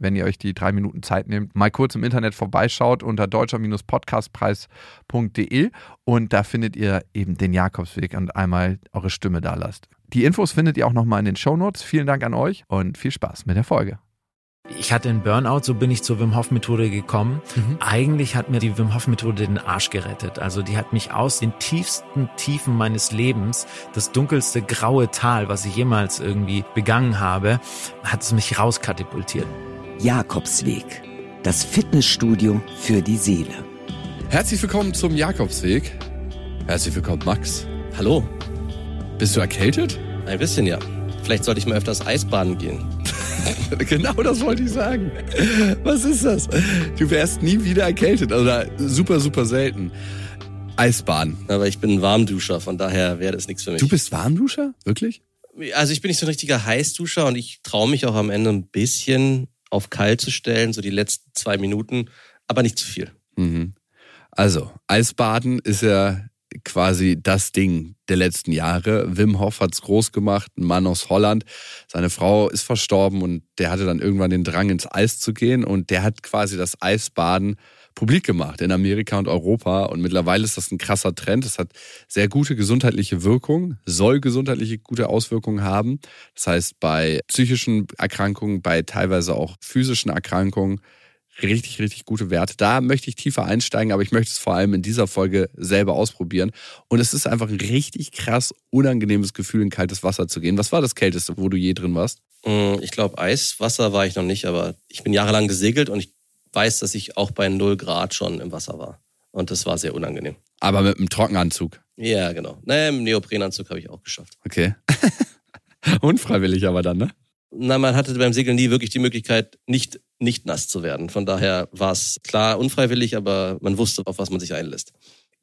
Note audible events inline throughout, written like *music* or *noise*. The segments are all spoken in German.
wenn ihr euch die drei Minuten Zeit nehmt, mal kurz im Internet vorbeischaut unter deutscher-podcastpreis.de und da findet ihr eben den Jakobsweg und einmal eure Stimme da lasst. Die Infos findet ihr auch nochmal in den Shownotes. Vielen Dank an euch und viel Spaß mit der Folge. Ich hatte einen Burnout, so bin ich zur Wim Hof Methode gekommen. Mhm. Eigentlich hat mir die Wim Hof Methode den Arsch gerettet. Also die hat mich aus den tiefsten Tiefen meines Lebens, das dunkelste graue Tal, was ich jemals irgendwie begangen habe, hat es mich rauskatapultiert. Jakobsweg, das Fitnessstudio für die Seele. Herzlich willkommen zum Jakobsweg. Herzlich willkommen, Max. Hallo. Bist du erkältet? Ein bisschen, ja. Vielleicht sollte ich mal öfters Eisbaden gehen. *laughs* genau das wollte ich sagen. Was ist das? Du wärst nie wieder erkältet. Oder super, super selten. Eisbaden. Aber ich bin ein Warmduscher, von daher wäre das nichts für mich. Du bist Warmduscher? Wirklich? Also ich bin nicht so ein richtiger Heißduscher und ich traue mich auch am Ende ein bisschen auf kalt zu stellen, so die letzten zwei Minuten, aber nicht zu viel. Mhm. Also, Eisbaden ist ja quasi das Ding der letzten Jahre. Wim Hof hat es groß gemacht, ein Mann aus Holland. Seine Frau ist verstorben und der hatte dann irgendwann den Drang, ins Eis zu gehen und der hat quasi das Eisbaden publik gemacht in Amerika und Europa. Und mittlerweile ist das ein krasser Trend. Es hat sehr gute gesundheitliche Wirkung, soll gesundheitliche gute Auswirkungen haben. Das heißt, bei psychischen Erkrankungen, bei teilweise auch physischen Erkrankungen richtig, richtig gute Werte. Da möchte ich tiefer einsteigen, aber ich möchte es vor allem in dieser Folge selber ausprobieren. Und es ist einfach ein richtig krass unangenehmes Gefühl, in kaltes Wasser zu gehen. Was war das Kälteste, wo du je drin warst? Mm, ich glaube, Eiswasser war ich noch nicht, aber ich bin jahrelang gesegelt und ich weiß, dass ich auch bei 0 Grad schon im Wasser war. Und das war sehr unangenehm. Aber mit einem Trockenanzug? Ja, genau. Naja, im Neoprenanzug habe ich auch geschafft. Okay. *laughs* Unfreiwillig aber dann, ne? Na, man hatte beim Segeln nie wirklich die Möglichkeit, nicht nicht nass zu werden. Von daher war es klar unfreiwillig, aber man wusste, auf was man sich einlässt.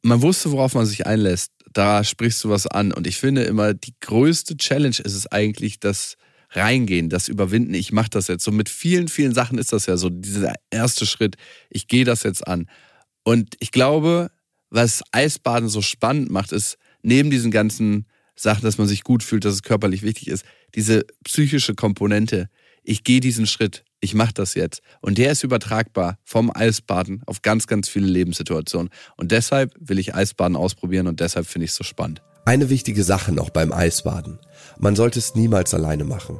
Man wusste, worauf man sich einlässt. Da sprichst du was an. Und ich finde immer, die größte Challenge ist es eigentlich, das Reingehen, das Überwinden. Ich mache das jetzt. So mit vielen, vielen Sachen ist das ja so, dieser erste Schritt. Ich gehe das jetzt an. Und ich glaube, was Eisbaden so spannend macht, ist, neben diesen ganzen Sachen, dass man sich gut fühlt, dass es körperlich wichtig ist, diese psychische Komponente. Ich gehe diesen Schritt ich mache das jetzt. Und der ist übertragbar vom Eisbaden auf ganz, ganz viele Lebenssituationen. Und deshalb will ich Eisbaden ausprobieren und deshalb finde ich es so spannend. Eine wichtige Sache noch beim Eisbaden. Man sollte es niemals alleine machen.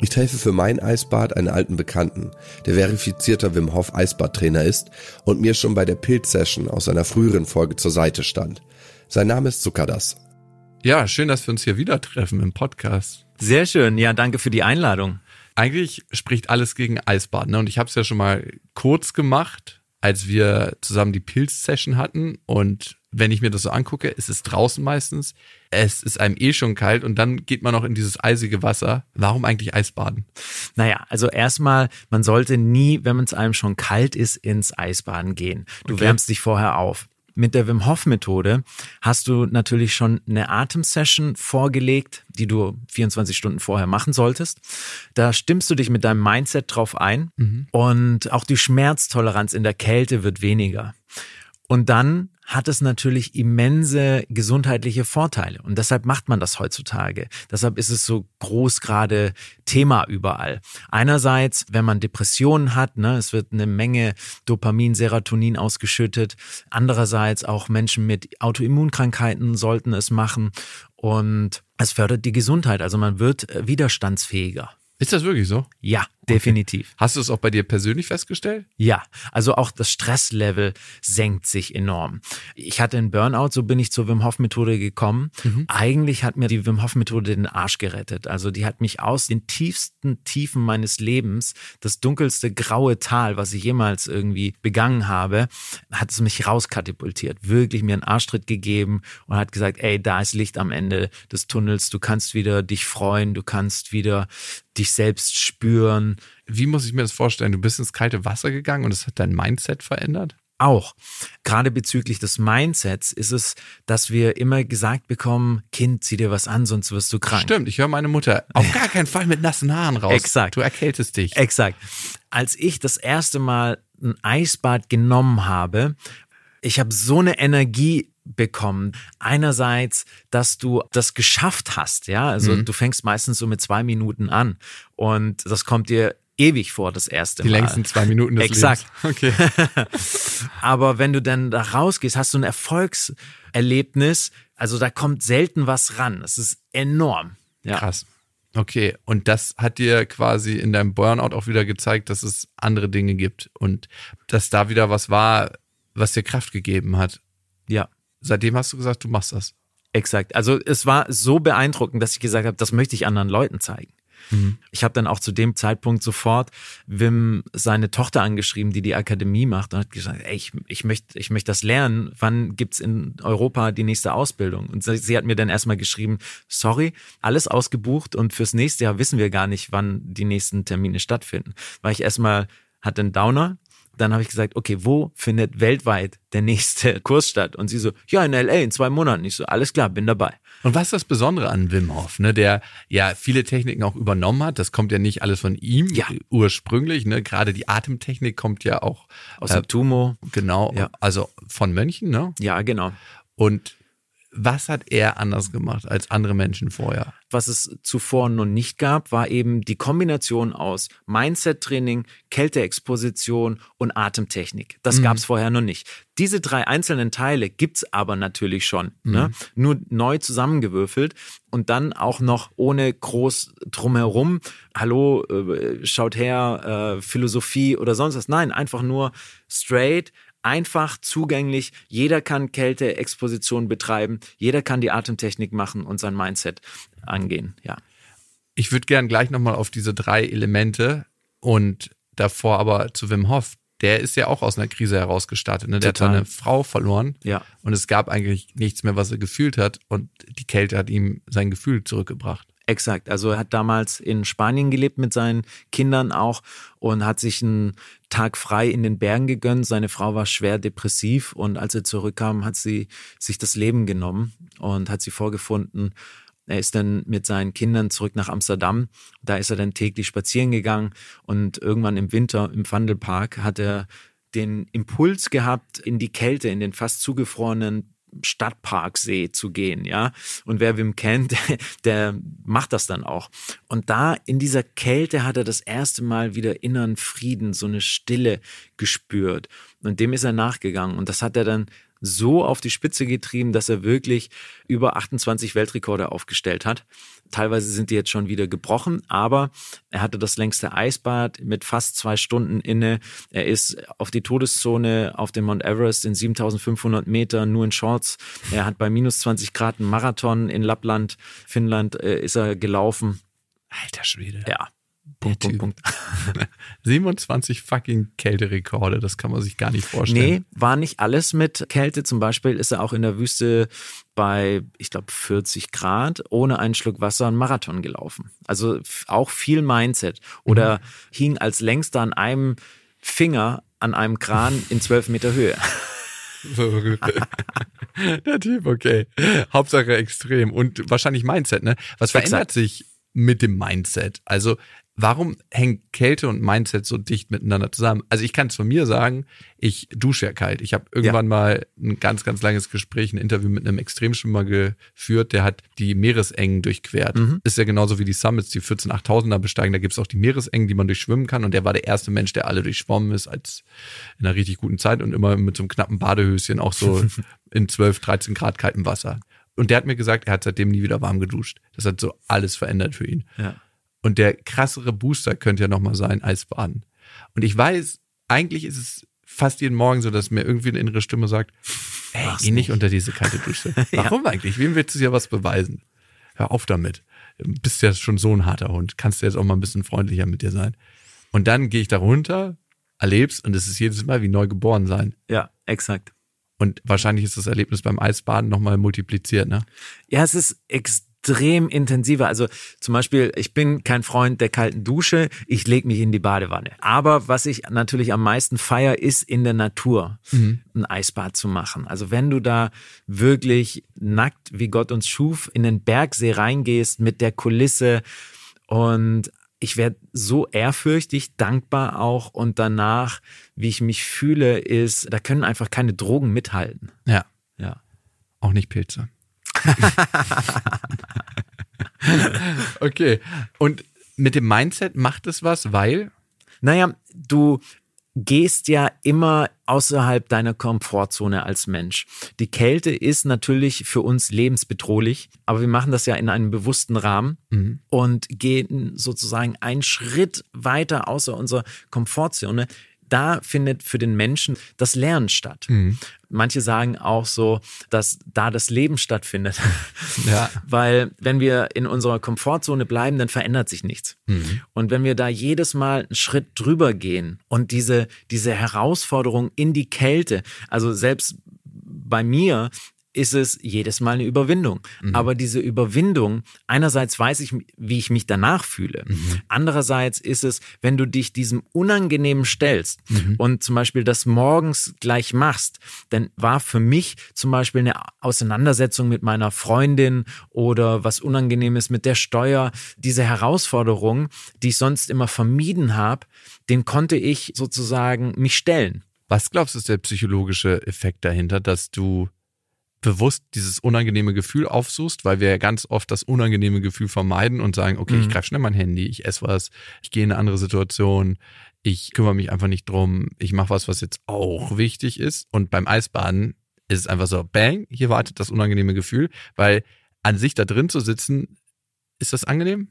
Ich treffe für mein Eisbad einen alten Bekannten, der verifizierter Wim Hof Eisbadtrainer ist und mir schon bei der Pilz-Session aus einer früheren Folge zur Seite stand. Sein Name ist Zuckerdas. Ja, schön, dass wir uns hier wieder treffen im Podcast. Sehr schön. Ja, danke für die Einladung eigentlich spricht alles gegen Eisbaden. Ne? Und ich habe es ja schon mal kurz gemacht, als wir zusammen die Pilz-Session hatten. Und wenn ich mir das so angucke, ist es draußen meistens. Es ist einem eh schon kalt und dann geht man noch in dieses eisige Wasser. Warum eigentlich Eisbaden? Naja, also erstmal, man sollte nie, wenn es einem schon kalt ist, ins Eisbaden gehen. Du okay. wärmst dich vorher auf. Mit der Wim Hof Methode hast du natürlich schon eine Atemsession vorgelegt, die du 24 Stunden vorher machen solltest. Da stimmst du dich mit deinem Mindset drauf ein mhm. und auch die Schmerztoleranz in der Kälte wird weniger. Und dann hat es natürlich immense gesundheitliche Vorteile. Und deshalb macht man das heutzutage. Deshalb ist es so groß gerade Thema überall. Einerseits, wenn man Depressionen hat, ne, es wird eine Menge Dopamin, Serotonin ausgeschüttet. Andererseits auch Menschen mit Autoimmunkrankheiten sollten es machen. Und es fördert die Gesundheit. Also man wird widerstandsfähiger. Ist das wirklich so? Ja, definitiv. Hast du es auch bei dir persönlich festgestellt? Ja, also auch das Stresslevel senkt sich enorm. Ich hatte einen Burnout, so bin ich zur Wim Hof Methode gekommen. Mhm. Eigentlich hat mir die Wim Hof Methode den Arsch gerettet. Also die hat mich aus den tiefsten Tiefen meines Lebens, das dunkelste graue Tal, was ich jemals irgendwie begangen habe, hat es mich rauskatapultiert. Wirklich mir einen Arschtritt gegeben und hat gesagt, ey, da ist Licht am Ende des Tunnels. Du kannst wieder dich freuen, du kannst wieder dich selbst spüren wie muss ich mir das vorstellen? Du bist ins kalte Wasser gegangen und es hat dein Mindset verändert? auch. Gerade bezüglich des Mindsets ist es, dass wir immer gesagt bekommen, Kind, zieh dir was an, sonst wirst du krank. Stimmt, ich höre meine Mutter auf gar keinen Fall mit nassen Haaren raus. Exakt. Du erkältest dich. Exakt. Als ich das erste Mal ein Eisbad genommen habe, ich habe so eine Energie bekommen. Einerseits, dass du das geschafft hast, ja, also Mhm. du fängst meistens so mit zwei Minuten an und das kommt dir ewig vor, das erste Die Mal. längsten zwei Minuten des Exakt. Lebens. Okay. *laughs* Aber wenn du dann da rausgehst, hast du ein Erfolgserlebnis. Also da kommt selten was ran. Das ist enorm. Ja. Krass. Okay, und das hat dir quasi in deinem Burnout auch wieder gezeigt, dass es andere Dinge gibt und dass da wieder was war, was dir Kraft gegeben hat. Ja. Seitdem hast du gesagt, du machst das. Exakt. Also es war so beeindruckend, dass ich gesagt habe, das möchte ich anderen Leuten zeigen. Ich habe dann auch zu dem Zeitpunkt sofort Wim seine Tochter angeschrieben, die die Akademie macht und hat gesagt, ey, ich, ich möchte ich möchte das lernen. Wann gibt's in Europa die nächste Ausbildung? Und sie, sie hat mir dann erstmal geschrieben, sorry, alles ausgebucht und fürs nächste Jahr wissen wir gar nicht, wann die nächsten Termine stattfinden. Weil ich erstmal hatte einen Downer, dann habe ich gesagt, okay, wo findet weltweit der nächste *laughs* Kurs statt? Und sie so, ja, in LA in zwei Monaten. Ich so, alles klar, bin dabei. Und was ist das Besondere an Wim Hof, ne, der ja viele Techniken auch übernommen hat? Das kommt ja nicht alles von ihm Ja. ursprünglich, ne? Gerade die Atemtechnik kommt ja auch Aus äh, dem Tumo. genau, Ja. also von Mönchen, ne? Ja, genau. Und was hat er anders gemacht als andere Menschen vorher? Was es zuvor noch nicht gab, war eben die Kombination aus Mindset-Training, Kälteexposition und Atemtechnik. Das gab es vorher noch nicht. Diese drei einzelnen Teile gibt's aber natürlich schon. Ne? Nur neu zusammengewürfelt und dann auch noch ohne groß drumherum. Hallo, äh, schaut her, äh, Philosophie oder sonst was. Nein, einfach nur straight einfach zugänglich. Jeder kann Kälteexposition betreiben. Jeder kann die Atemtechnik machen und sein Mindset angehen. Ja. Ich würde gern gleich nochmal auf diese drei Elemente und davor aber zu Wim Hof. Der ist ja auch aus einer Krise herausgestartet. Ne? Der Total. hat seine Frau verloren Ja. und es gab eigentlich nichts mehr, was er gefühlt hat. Und die Kälte hat ihm sein Gefühl zurückgebracht. Exakt. Also er hat damals in Spanien gelebt mit seinen Kindern auch und hat sich einen Tag frei in den Bergen gegönnt. Seine Frau war schwer depressiv und als er zurückkam, hat sie sich das Leben genommen und hat sie vorgefunden. Er ist dann mit seinen Kindern zurück nach Amsterdam. Da ist er dann täglich spazieren gegangen und irgendwann im Winter im Wandelpark hat er den Impuls gehabt, in die Kälte, in den fast zugefrorenen Stadtparksee zu gehen, ja. Und wer Wim kennt, *laughs* der macht das dann auch. Und da in dieser Kälte hat er das erste Mal wieder inneren Frieden, so eine Stille gespürt. Und dem ist er nachgegangen. Und das hat er dann so auf die Spitze getrieben, dass er wirklich über 28 Weltrekorde aufgestellt hat. Teilweise sind die jetzt schon wieder gebrochen, aber er hatte das längste Eisbad mit fast zwei Stunden inne. Er ist auf die Todeszone auf dem Mount Everest in 7500 Meter nur in Shorts. Er hat bei minus 20 Grad einen Marathon in Lappland, Finnland, äh, ist er gelaufen. Alter Schwede. Ja. Punkt, Punkt, Typ. Punkt. *laughs* 27 fucking Kälterekorde, das kann man sich gar nicht vorstellen. Nee, war nicht alles mit Kälte. Zum Beispiel ist er auch in der Wüste bei, ich glaube, 40 Grad ohne einen Schluck Wasser einen Marathon gelaufen. Also auch viel Mindset. Oder hing als längster an einem Finger an einem Kran in 12 Meter Höhe. *laughs* *laughs* Der Typ, okay. Hauptsache extrem. Und wahrscheinlich Mindset, ne? Was verändert Exakt. sich mit dem Mindset? Also, warum hängt Kälte und Mindset so dicht miteinander zusammen? Also, ich kann es von mir sagen, ich dusche ja kalt. Ich habe irgendwann mal ein ganz, ganz langes Gespräch, ein Interview mit einem Extremschwimmer geführt, der hat die Meeresengen durchquert. Ist ja genauso wie die Summits, die 14 8000er besteigen. Da gibt's auch die Meeresengen, die man durchschwimmen kann. Und der war der erste Mensch, der alle durchschwommen ist, als in einer richtig guten Zeit und immer mit so einem knappen Badehöschen, auch so *laughs* in 12, 13 Grad kaltem Wasser. Und der hat mir gesagt, er hat seitdem nie wieder warm geduscht. Das hat so alles verändert für ihn. Ja. Und der krassere Booster könnte ja nochmal sein, Eisbaden. Und ich weiß, eigentlich ist es fast jeden Morgen so, dass mir irgendwie eine innere Stimme sagt, ey, Mach's geh nicht unter diese kalte Dusche. *laughs* Warum eigentlich? Wem willst du dir was beweisen? Hör auf damit. Du bist ja schon so ein harter Hund. Kannst du jetzt auch mal ein bisschen freundlicher mit dir sein. Und dann gehe ich da runter, erleb's und es ist jedes Mal wie neu geboren sein. Ja, exakt. Und wahrscheinlich ist das Erlebnis beim Eisbaden nochmal multipliziert, ne? Ja, es ist extrem intensiver. Also zum Beispiel, ich bin kein Freund der kalten Dusche, ich lege mich in die Badewanne. Aber was ich natürlich am meisten feier, ist in der Natur mhm. ein Eisbad zu machen. Also wenn du da wirklich nackt, wie Gott uns schuf, in den Bergsee reingehst mit der Kulisse und ich werde so ehrfürchtig, dankbar auch und danach, wie ich mich fühle, ist, da können einfach keine Drogen mithalten. Ja. Ja. Auch nicht Pilze. *laughs* okay. Und mit dem Mindset macht es was, weil? Naja, du gehst ja immer außerhalb deiner Komfortzone als Mensch. Die Kälte ist natürlich für uns lebensbedrohlich, aber wir machen das ja in einem bewussten Rahmen mhm. und gehen sozusagen einen Schritt weiter außer unserer Komfortzone da findet für den Menschen das Lernen statt. Mhm. Manche sagen auch so, dass da das Leben stattfindet. *laughs* Ja. Weil wenn wir in unserer Komfortzone bleiben, dann verändert sich nichts. Mhm. Und wenn wir da jedes Mal einen Schritt drüber gehen und diese, diese Herausforderung in die Kälte, also selbst bei mir ist es jedes Mal eine Überwindung. Mhm. Aber diese Überwindung, einerseits weiß ich, wie ich mich danach fühle. Mhm. Andererseits ist es, wenn du dich diesem Unangenehmen stellst mhm. und zum Beispiel das morgens gleich machst, dann war für mich zum Beispiel eine Auseinandersetzung mit meiner Freundin oder was Unangenehmes mit der Steuer, diese Herausforderung, die ich sonst immer vermieden habe, den konnte ich sozusagen mich stellen. Was glaubst du, ist der psychologische Effekt dahinter, dass du bewusst dieses unangenehme Gefühl aufsuchst, weil wir ja ganz oft das unangenehme Gefühl vermeiden und sagen, okay, mhm. ich greife schnell mein Handy, ich esse was, ich gehe in eine andere Situation, ich kümmere mich einfach nicht drum, ich mache was, was jetzt auch wichtig ist. Und beim Eisbaden ist es einfach so, bang, hier wartet das unangenehme Gefühl, weil an sich da drin zu sitzen, ist das angenehm?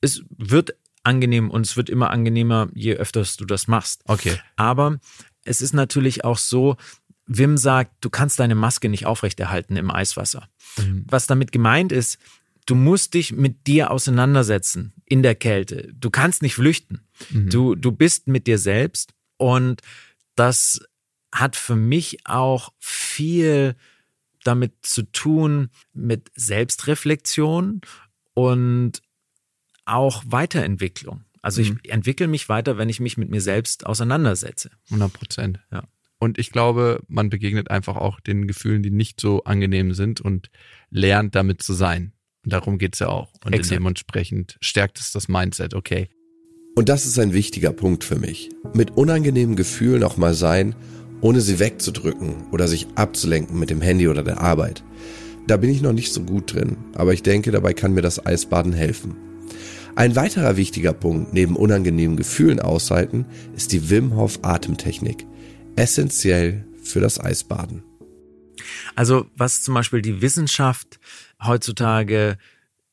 Es wird angenehm und es wird immer angenehmer, je öfters du das machst. Okay. Aber es ist natürlich auch so, Wim sagt, du kannst deine Maske nicht aufrechterhalten im Eiswasser. Mhm. Was damit gemeint ist, du musst dich mit dir auseinandersetzen in der Kälte. Du kannst nicht flüchten. Mhm. Du, du bist mit dir selbst und das hat für mich auch viel damit zu tun mit Selbstreflexion und auch Weiterentwicklung. Also ich mhm. entwickle mich weiter, wenn ich mich mit mir selbst auseinandersetze. 100 Prozent. Ja. Und ich glaube, man begegnet einfach auch den Gefühlen, die nicht so angenehm sind und lernt damit zu sein. Und darum geht's ja auch. Und Exakt. dementsprechend stärkt es das Mindset, okay. Und das ist ein wichtiger Punkt für mich. Mit unangenehmen Gefühlen auch mal sein, ohne sie wegzudrücken oder sich abzulenken mit dem Handy oder der Arbeit. Da bin ich noch nicht so gut drin, aber ich denke, dabei kann mir das Eisbaden helfen. Ein weiterer wichtiger Punkt neben unangenehmen Gefühlen aushalten ist die Wim Hof Atemtechnik essentiell für das Eisbaden. Also was zum Beispiel die Wissenschaft heutzutage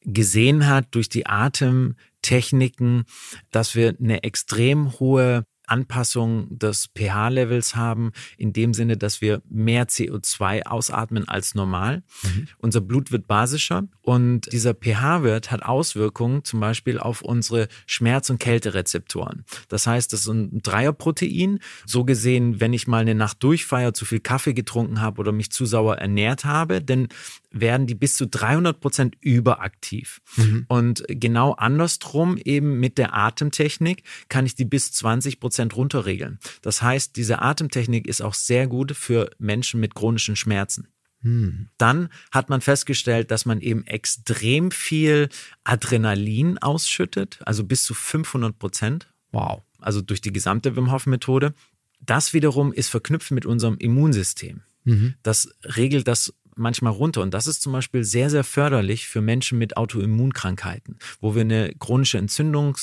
gesehen hat durch die Atemtechniken, dass wir eine extrem hohe Anpassung des pH-Levels haben, in dem Sinne, dass wir mehr CO2 ausatmen als normal. Mhm. Unser Blut wird basischer und dieser pH-Wert hat Auswirkungen zum Beispiel auf unsere Schmerz- und Kälterezeptoren. Das heißt, das ist ein Dreierprotein. So gesehen, wenn ich mal eine Nacht durchfeier, zu viel Kaffee getrunken habe oder mich zu sauer ernährt habe, dann werden die bis zu 300 Prozent überaktiv. Mhm. Und genau andersrum eben mit der Atemtechnik kann ich die bis 20 Prozent runterregeln. Das heißt, diese Atemtechnik ist auch sehr gut für Menschen mit chronischen Schmerzen. Mhm. Dann hat man festgestellt, dass man eben extrem viel Adrenalin ausschüttet, also bis zu 500 Prozent. Wow. Also durch die gesamte Wim Hof Methode. Das wiederum ist verknüpft mit unserem Immunsystem. Mhm. Das regelt das manchmal runter. Und das ist zum Beispiel sehr, sehr förderlich für Menschen mit Autoimmunkrankheiten, wo wir eine chronische Entzündung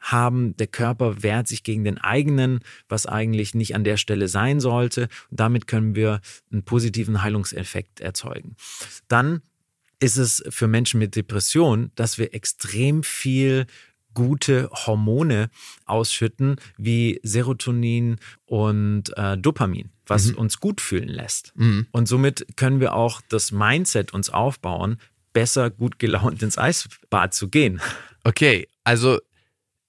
haben. Der Körper wehrt sich gegen den eigenen, was eigentlich nicht an der Stelle sein sollte. Und damit können wir einen positiven Heilungseffekt erzeugen. Dann ist es für Menschen mit Depression, dass wir extrem viel gute Hormone ausschütten, wie Serotonin und äh, Dopamin, was mhm. uns gut fühlen lässt. Mhm. Und somit können wir auch das Mindset uns aufbauen, besser gut gelaunt ins Eisbad zu gehen. Okay, also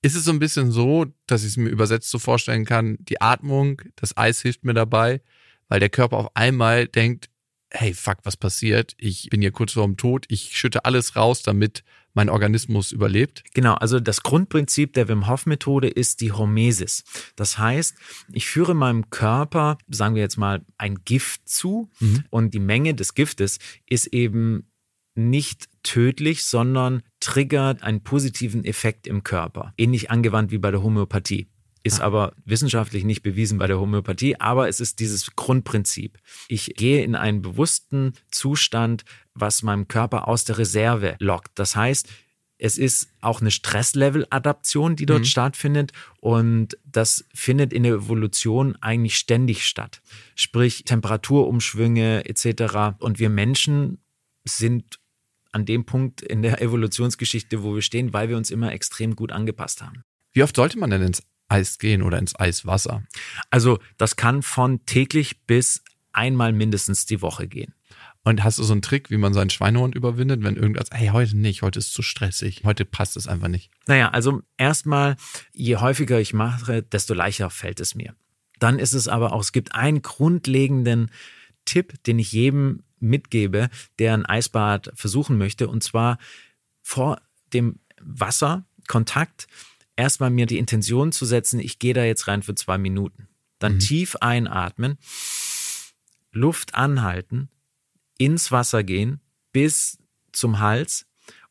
ist es so ein bisschen so, dass ich es mir übersetzt so vorstellen kann, die Atmung, das Eis hilft mir dabei, weil der Körper auf einmal denkt, hey, fuck, was passiert? Ich bin hier kurz vorm Tod, ich schütte alles raus, damit mein Organismus überlebt. Genau, also das Grundprinzip der Wim Hof Methode ist die Hormesis. Das heißt, ich führe meinem Körper, sagen wir jetzt mal, ein Gift zu mhm. und die Menge des Giftes ist eben nicht tödlich, sondern triggert einen positiven Effekt im Körper. Ähnlich angewandt wie bei der Homöopathie ist aber wissenschaftlich nicht bewiesen bei der Homöopathie, aber es ist dieses Grundprinzip. Ich gehe in einen bewussten Zustand, was meinem Körper aus der Reserve lockt. Das heißt, es ist auch eine Stresslevel-Adaption, die dort mhm. stattfindet. Und das findet in der Evolution eigentlich ständig statt. Sprich Temperaturumschwünge etc. Und wir Menschen sind an dem Punkt in der Evolutionsgeschichte, wo wir stehen, weil wir uns immer extrem gut angepasst haben. Wie oft sollte man denn ins Eis gehen oder ins Eiswasser? Also das kann von täglich bis einmal mindestens die Woche gehen. Und hast du so einen Trick, wie man seinen Schweinehund überwindet, wenn irgendwas, hey, heute nicht, heute ist zu stressig, heute passt es einfach nicht? Naja, also erstmal, je häufiger ich mache, desto leichter fällt es mir. Dann ist es aber auch, es gibt einen grundlegenden Tipp, den ich jedem mitgebe, der ein Eisbad versuchen möchte, und zwar vor dem Wasserkontakt erstmal mir die Intention zu setzen, ich gehe da jetzt rein für zwei Minuten. Dann mhm. tief einatmen, Luft anhalten, ins Wasser gehen bis zum Hals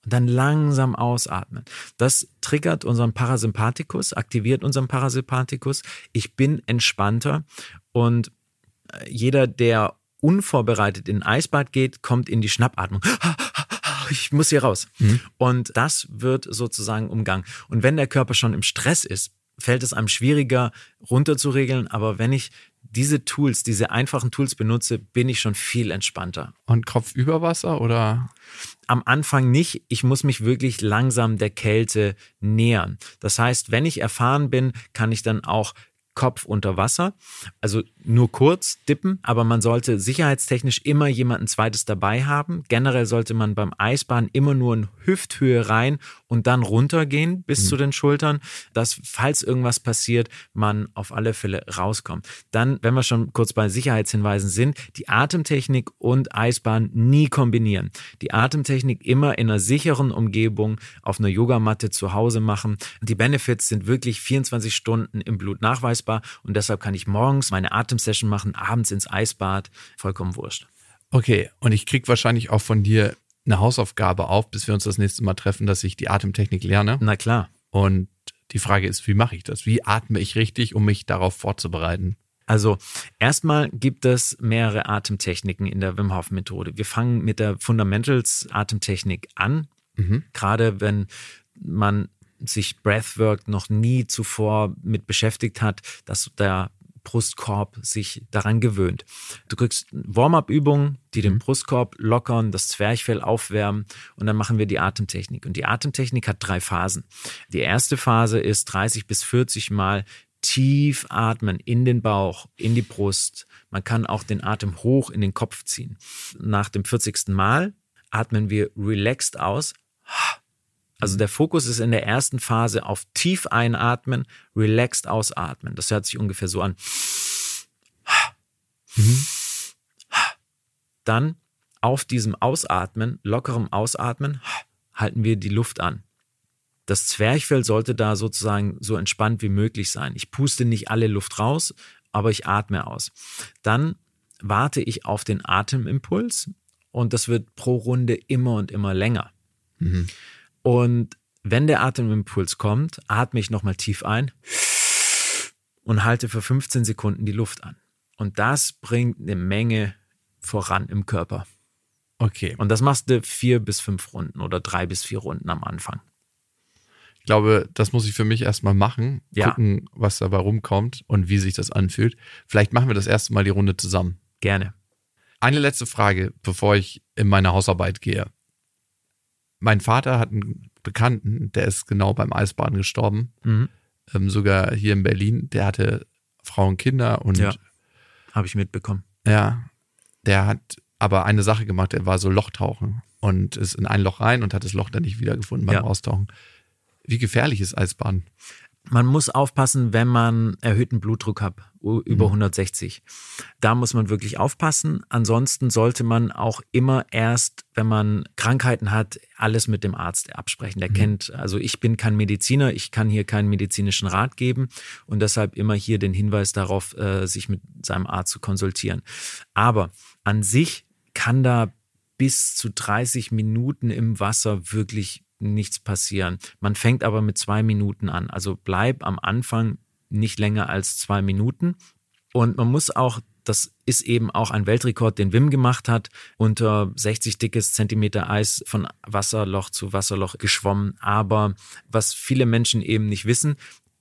und dann langsam ausatmen. Das triggert unseren Parasympathikus, aktiviert unseren Parasympathikus. Ich bin entspannter und äh, jeder, der unvorbereitet in ein Eisbad geht, kommt in die Schnappatmung ich muss hier raus. Mhm. Und das wird sozusagen umgangen. Und wenn der Körper schon im Stress ist, fällt es einem schwieriger runterzuregeln. Aber wenn ich diese Tools, diese einfachen Tools benutze, bin ich schon viel entspannter. Und Kopf über Wasser oder? Am Anfang nicht. Ich muss mich wirklich langsam der Kälte nähern. Das heißt, wenn ich erfahren bin, kann ich dann auch Kopf unter Wasser. Also nur kurz dippen, aber man sollte sicherheitstechnisch immer jemanden zweites dabei haben. Generell sollte man beim Eisbahn immer nur in Hüfthöhe rein und dann runtergehen bis mhm. zu den Schultern, dass falls irgendwas passiert, man auf alle Fälle rauskommt. Dann, wenn wir schon kurz bei Sicherheitshinweisen sind, die Atemtechnik und Eisbahn nie kombinieren. Die Atemtechnik immer in einer sicheren Umgebung auf einer Yogamatte zu Hause machen. Die Benefits sind wirklich 24 Stunden im Blut nachweisbar und deshalb kann ich morgens meine Atemsession machen, abends ins Eisbad, vollkommen wurscht. Okay, und ich krieg wahrscheinlich auch von dir eine Hausaufgabe auf, bis wir uns das nächste Mal treffen, dass ich die Atemtechnik lerne. Na klar. Und die Frage ist, wie mache ich das? Wie atme ich richtig, um mich darauf vorzubereiten? Also erstmal gibt es mehrere Atemtechniken in der Wim Hof Methode. Wir fangen mit der Fundamentals Atemtechnik an. Mhm. Gerade wenn man sich Breathwork noch nie zuvor mit beschäftigt hat, dass der Brustkorb sich daran gewöhnt. Du kriegst Warm-up-Übungen, die den mhm. Brustkorb lockern, das Zwerchfell aufwärmen und dann machen wir die Atemtechnik. Und die Atemtechnik hat drei Phasen. Die erste Phase ist 30 bis 40 Mal tief atmen in den Bauch, in die Brust. Man kann auch den Atem hoch in den Kopf ziehen. Nach dem 40. Mal atmen wir relaxed aus also der Fokus ist in der ersten Phase auf tief einatmen, relaxed ausatmen. Das hört sich ungefähr so an. Mhm. Dann auf diesem Ausatmen, lockerem Ausatmen, halten wir die Luft an. Das Zwerchfell sollte da sozusagen so entspannt wie möglich sein. Ich puste nicht alle Luft raus, aber ich atme aus. Dann warte ich auf den Atemimpuls und das wird pro Runde immer und immer länger. Mhm. Und wenn der Atemimpuls kommt, atme ich nochmal tief ein und halte für 15 Sekunden die Luft an. Und das bringt eine Menge voran im Körper. Okay. Und das machst du vier bis fünf Runden oder drei bis vier Runden am Anfang. Ich glaube, das muss ich für mich erstmal machen, ja. gucken, was dabei rumkommt und wie sich das anfühlt. Vielleicht machen wir das erste Mal die Runde zusammen. Gerne. Eine letzte Frage, bevor ich in meine Hausarbeit gehe mein Vater hat einen Bekannten, der ist genau beim Eisbaden gestorben. Mhm. Ähm, sogar hier in Berlin. Der hatte Frau und Kinder und. Ja, habe ich mitbekommen. Ja. Der hat aber eine Sache gemacht, er war so Lochtauchen und ist in ein Loch rein und hat das Loch dann nicht wiedergefunden beim ja. Austauchen. Wie gefährlich ist Eisbaden? Man muss aufpassen, wenn man erhöhten Blutdruck hat, über 160. Da muss man wirklich aufpassen. Ansonsten sollte man auch immer erst, wenn man Krankheiten hat, alles mit dem Arzt absprechen. Der mhm. kennt, also ich bin kein Mediziner, ich kann hier keinen medizinischen Rat geben und deshalb immer hier den Hinweis darauf, äh, sich mit seinem Arzt zu konsultieren. Aber an sich kann da bis zu 30 Minuten im Wasser wirklich nichts passieren. Man fängt aber mit zwei Minuten an. Also bleib am Anfang nicht länger als zwei Minuten. Und man muss auch, das ist eben auch ein Weltrekord, den Wim gemacht hat, unter 60 dickes Zentimeter Eis von Wasserloch zu Wasserloch geschwommen. Aber was viele Menschen eben nicht wissen,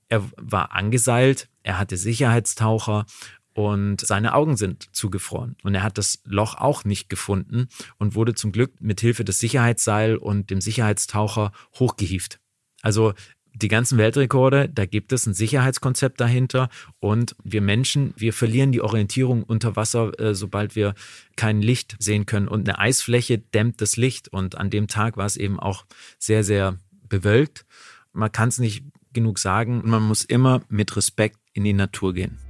er war angeseilt, er hatte Sicherheitstaucher und seine Augen sind zugefroren. Und er hat das Loch auch nicht gefunden und wurde zum Glück mit Hilfe des Sicherheitsseil und dem Sicherheitstaucher hochgehieft. Also die ganzen Weltrekorde, da gibt es ein Sicherheitskonzept dahinter und wir Menschen, wir verlieren die Orientierung unter Wasser, äh, sobald wir kein Licht sehen können und eine Eisfläche dämmt das Licht und an dem Tag war es eben auch sehr, sehr bewölkt. Man kann es nicht genug sagen, man muss immer mit Respekt in die Natur gehen.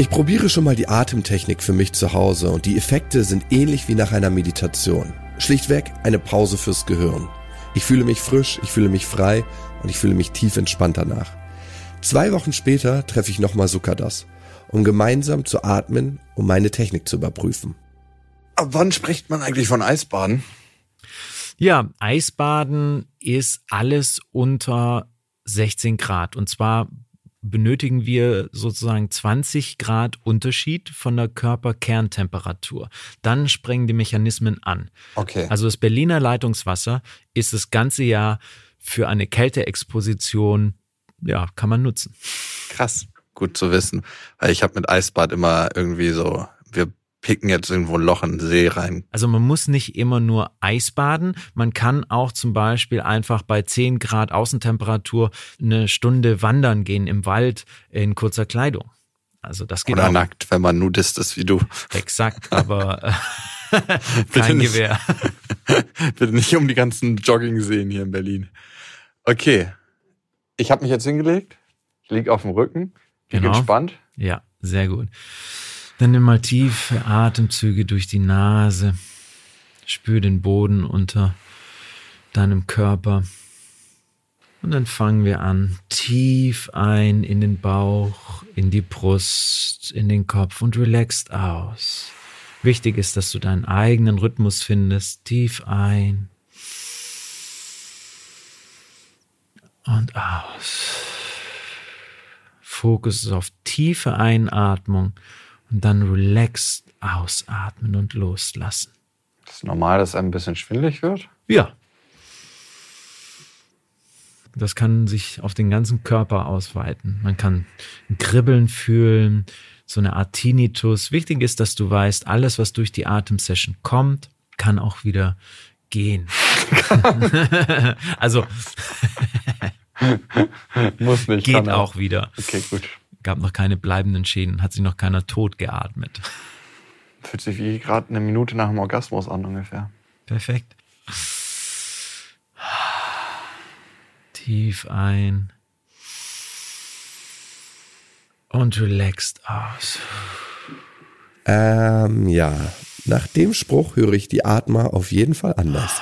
Ich probiere schon mal die Atemtechnik für mich zu Hause und die Effekte sind ähnlich wie nach einer Meditation. Schlichtweg eine Pause fürs Gehirn. Ich fühle mich frisch, ich fühle mich frei und ich fühle mich tief entspannt danach. Zwei Wochen später treffe ich nochmal Sukadas, um gemeinsam zu atmen, um meine Technik zu überprüfen. Ab wann spricht man eigentlich von Eisbaden? Ja, Eisbaden ist alles unter 16 Grad und zwar benötigen wir sozusagen 20 Grad Unterschied von der Körperkerntemperatur. Dann sprengen die Mechanismen an. Okay. Also das Berliner Leitungswasser ist das ganze Jahr für eine Kälteexposition, ja, kann man nutzen. Krass, gut zu wissen. Weil ich habe mit Eisbad immer irgendwie so, wir picken jetzt irgendwo ein Loch in den See rein. Also man muss nicht immer nur Eisbaden. Man kann auch zum Beispiel einfach bei 10 Grad Außentemperatur eine Stunde wandern gehen im Wald in kurzer Kleidung. Also das geht Oder auch. nackt, wenn man Nudist ist wie du. Exakt, aber *laughs* äh, kein nicht, Gewehr. *laughs* bitte nicht um die ganzen Jogging-Seen hier in Berlin. Okay, ich habe mich jetzt hingelegt. Ich liege auf dem Rücken. Bin Genau. entspannt. Ja, sehr gut. Dann nimm mal tiefe Atemzüge durch die Nase. Spür den Boden unter deinem Körper. Und dann fangen wir an, tief ein in den Bauch, in die Brust, in den Kopf und relaxed aus. Wichtig ist, dass du deinen eigenen Rhythmus findest. Tief ein und aus. Fokus auf tiefe Einatmung und dann relaxed ausatmen und loslassen. Das ist normal, dass einem ein bisschen schwindelig wird. Ja. Das kann sich auf den ganzen Körper ausweiten. Man kann ein Kribbeln fühlen, so eine Art Tinnitus. Wichtig ist, dass du weißt, alles, was durch die Atemsession kommt, kann auch wieder gehen. *laughs* *laughs* also Muss nicht. *laughs* geht auch wieder. Okay, gut. Gab noch keine bleibenden Schäden, hat sich noch keiner tot geatmet. Fühlt sich wie gerade eine Minute nach dem Orgasmus an ungefähr. Perfekt. Tief ein. Und relaxed aus. Ähm, ja. Nach dem Spruch höre ich die Atmer auf jeden Fall anders.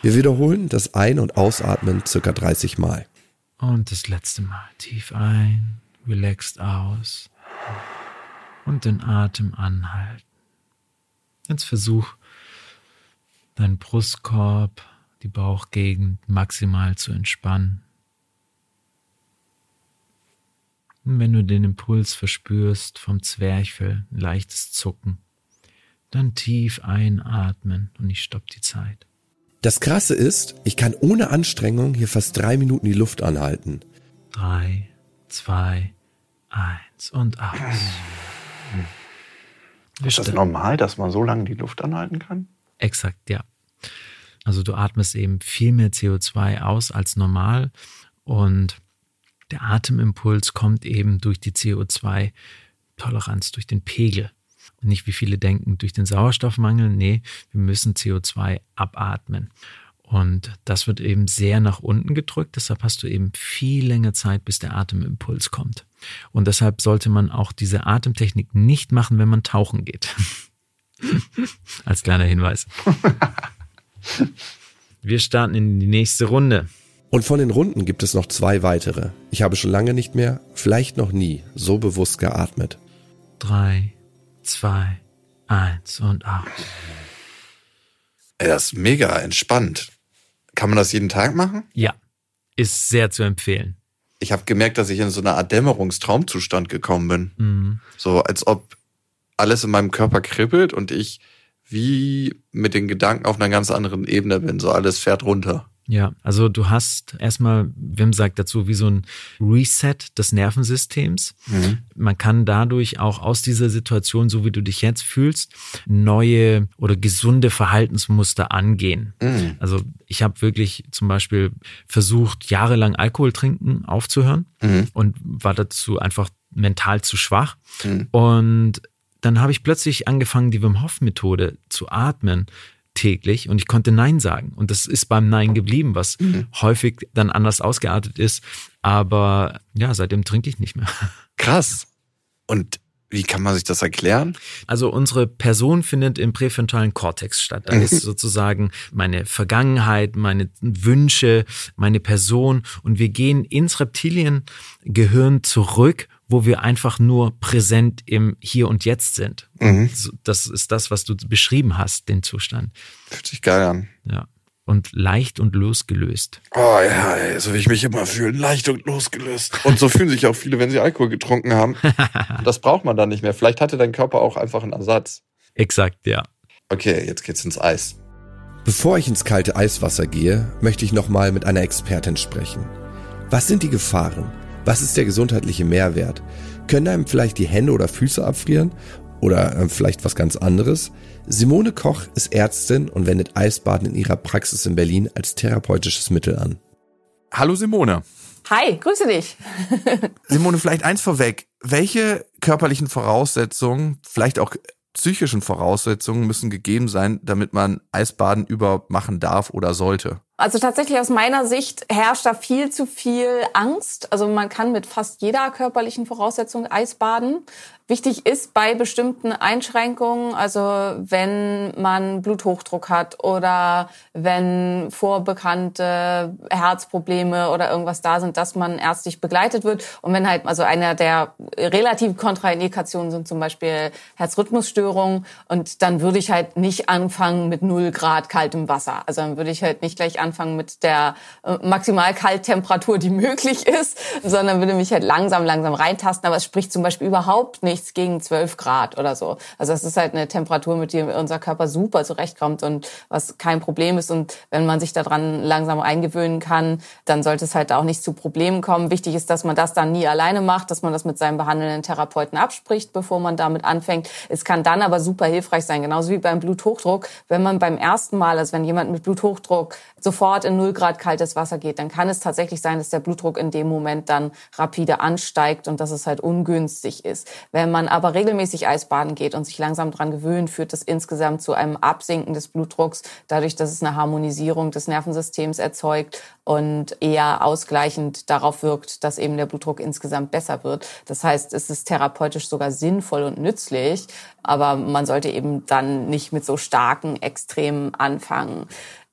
Wir wiederholen das Ein- und Ausatmen circa 30 Mal. Und das letzte Mal. Tief ein, relaxed aus. Und den Atem anhalten. Jetzt versuch, deinen Brustkorb, die Bauchgegend maximal zu entspannen. Und wenn du den Impuls verspürst vom Zwerchfell, ein leichtes Zucken, dann tief einatmen und ich stopp die Zeit. Das Krasse ist, ich kann ohne Anstrengung hier fast drei Minuten die Luft anhalten. Drei, zwei, eins und aus. Ist das normal, dass man so lange die Luft anhalten kann? Exakt, ja. Also du atmest eben viel mehr CO2 aus als normal und der Atemimpuls kommt eben durch die CO2 Toleranz, durch den Pegel. Und nicht wie viele denken, durch den Sauerstoffmangel. Nee, wir müssen CO2 abatmen. Und das wird eben sehr nach unten gedrückt. Deshalb hast du eben viel länger Zeit, bis der Atemimpuls kommt. Und deshalb sollte man auch diese Atemtechnik nicht machen, wenn man tauchen geht. *laughs* Als kleiner Hinweis. Wir starten in die nächste Runde. Und von den Runden gibt es noch zwei weitere. Ich habe schon lange nicht mehr, vielleicht noch nie, so bewusst geatmet. Drei, zwei, eins und aus. Ey, das ist mega entspannt. Kann man das jeden Tag machen? Ja, ist sehr zu empfehlen. Ich habe gemerkt, dass ich in so eine Art Dämmerungstraumzustand gekommen bin. Mhm. So als ob alles in meinem Körper kribbelt und ich wie mit den Gedanken auf einer ganz anderen Ebene bin. So alles fährt runter. Ja, also du hast erstmal, Wim sagt dazu, wie so ein Reset des Nervensystems. Mhm. Man kann dadurch auch aus dieser Situation, so wie du dich jetzt fühlst, neue oder gesunde Verhaltensmuster angehen. Mhm. Also ich habe wirklich zum Beispiel versucht, jahrelang Alkohol trinken aufzuhören mhm. und war dazu einfach mental zu schwach. Mhm. Und dann habe ich plötzlich angefangen, die Wim Hof Methode zu atmen täglich und ich konnte Nein sagen. Und das ist beim Nein geblieben, was mhm. häufig dann anders ausgeartet ist. Aber ja, seitdem trinke ich nicht mehr. Krass. Und wie kann man sich das erklären? Also unsere Person findet im präfrontalen Kortex statt. Da ist *laughs* sozusagen meine Vergangenheit, meine Wünsche, meine Person und wir gehen ins Reptiliengehirn zurück wo wir einfach nur präsent im Hier und Jetzt sind. Mhm. Das ist das, was du beschrieben hast, den Zustand. Fühlt sich geil an. Ja. Und leicht und losgelöst. Oh ja, so wie ich mich immer fühle. Leicht und losgelöst. Und so fühlen sich auch viele, wenn sie Alkohol getrunken haben. *laughs* das braucht man dann nicht mehr. Vielleicht hatte dein Körper auch einfach einen Ersatz. Exakt, ja. Okay, jetzt geht's ins Eis. Bevor ich ins kalte Eiswasser gehe, möchte ich nochmal mit einer Expertin sprechen. Was sind die Gefahren? Was ist der gesundheitliche Mehrwert? Können einem vielleicht die Hände oder Füße abfrieren? Oder äh, vielleicht was ganz anderes? Simone Koch ist Ärztin und wendet Eisbaden in ihrer Praxis in Berlin als therapeutisches Mittel an. Hallo Simone. Hi, grüße dich. *laughs* Simone, vielleicht eins vorweg. Welche körperlichen Voraussetzungen, vielleicht auch psychischen Voraussetzungen müssen gegeben sein, damit man Eisbaden überhaupt machen darf oder sollte? Also tatsächlich aus meiner Sicht herrscht da viel zu viel Angst. Also man kann mit fast jeder körperlichen Voraussetzung Eisbaden. Wichtig ist bei bestimmten Einschränkungen, also wenn man Bluthochdruck hat oder wenn vorbekannte Herzprobleme oder irgendwas da sind, dass man ärztlich begleitet wird. Und wenn halt, also einer der relativ Kontraindikationen sind zum Beispiel Herzrhythmusstörungen. Und dann würde ich halt nicht anfangen mit null Grad kaltem Wasser. Also dann würde ich halt nicht gleich anfangen mit der äh, Maximalkalttemperatur, die *laughs* möglich ist, sondern würde mich halt langsam, langsam reintasten. Aber es spricht zum Beispiel überhaupt nichts gegen 12 Grad oder so. Also das ist halt eine Temperatur, mit der unser Körper super zurechtkommt und was kein Problem ist. Und wenn man sich daran langsam eingewöhnen kann, dann sollte es halt auch nicht zu Problemen kommen. Wichtig ist, dass man das dann nie alleine macht, dass man das mit seinem behandelnden Therapeuten abspricht, bevor man damit anfängt. Es kann dann aber super hilfreich sein, genauso wie beim Bluthochdruck. Wenn man beim ersten Mal, also wenn jemand mit Bluthochdruck sofort in 0 Grad kaltes Wasser geht, dann kann es tatsächlich sein, dass der Blutdruck in dem Moment dann rapide ansteigt und dass es halt ungünstig ist. Wenn man aber regelmäßig Eisbaden geht und sich langsam dran gewöhnt, führt das insgesamt zu einem Absinken des Blutdrucks, dadurch, dass es eine Harmonisierung des Nervensystems erzeugt und eher ausgleichend darauf wirkt, dass eben der Blutdruck insgesamt besser wird. Das heißt, es ist therapeutisch sogar sinnvoll und nützlich, aber man sollte eben dann nicht mit so starken Extremen anfangen.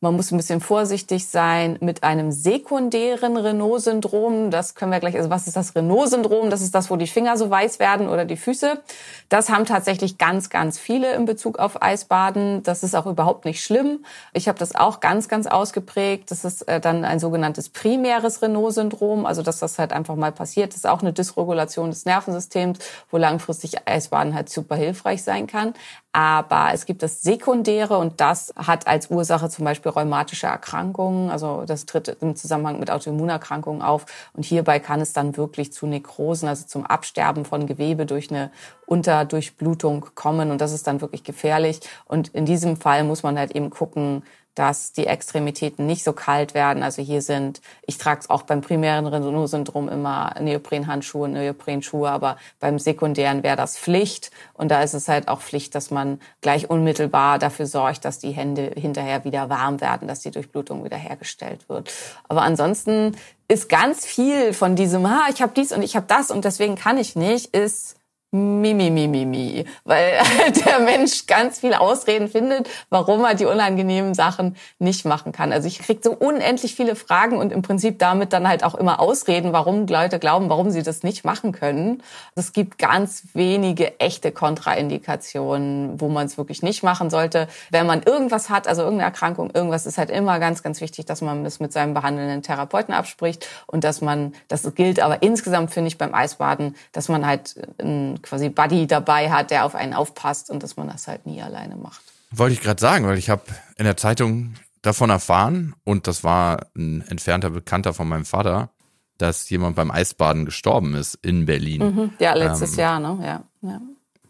Man muss ein bisschen vorsichtig sein mit einem sekundären Renault-Syndrom. Das können wir gleich, also was ist das Renault-Syndrom? Das ist das, wo die Finger so weiß werden oder die Füße. Das haben tatsächlich ganz, ganz viele in Bezug auf Eisbaden. Das ist auch überhaupt nicht schlimm. Ich habe das auch ganz, ganz ausgeprägt. Das ist äh, dann ein sogenanntes primäres Renault-Syndrom. Also, dass das halt einfach mal passiert. Das ist auch eine Dysregulation des Nervensystems, wo langfristig Eisbaden halt super hilfreich sein kann. Aber es gibt das Sekundäre und das hat als Ursache zum Beispiel rheumatische Erkrankungen. Also das tritt im Zusammenhang mit Autoimmunerkrankungen auf. Und hierbei kann es dann wirklich zu Nekrosen, also zum Absterben von Gewebe durch eine Unterdurchblutung kommen. Und das ist dann wirklich gefährlich. Und in diesem Fall muss man halt eben gucken, dass die Extremitäten nicht so kalt werden. Also hier sind, ich trage es auch beim primären Renault-Syndrom immer Neoprenhandschuhe, Neoprenschuhe, aber beim sekundären wäre das Pflicht. Und da ist es halt auch Pflicht, dass man gleich unmittelbar dafür sorgt, dass die Hände hinterher wieder warm werden, dass die Durchblutung wieder hergestellt wird. Aber ansonsten ist ganz viel von diesem, ha, ich habe dies und ich habe das und deswegen kann ich nicht, ist Mimi, Mimi, Mimi, weil *laughs* der Mensch ganz viele Ausreden findet, warum er die unangenehmen Sachen nicht machen kann. Also ich krieg so unendlich viele Fragen und im Prinzip damit dann halt auch immer Ausreden, warum Leute glauben, warum sie das nicht machen können. Es gibt ganz wenige echte Kontraindikationen, wo man es wirklich nicht machen sollte. Wenn man irgendwas hat, also irgendeine Erkrankung, irgendwas ist halt immer ganz, ganz wichtig, dass man das mit seinem behandelnden Therapeuten abspricht und dass man, das gilt aber insgesamt finde ich beim Eisbaden, dass man halt ein quasi Buddy dabei hat, der auf einen aufpasst und dass man das halt nie alleine macht. Wollte ich gerade sagen, weil ich habe in der Zeitung davon erfahren und das war ein entfernter Bekannter von meinem Vater, dass jemand beim Eisbaden gestorben ist in Berlin. Mhm, ja, letztes ähm, Jahr, ne? Ja, ja.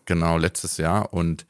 Genau, letztes Jahr. Und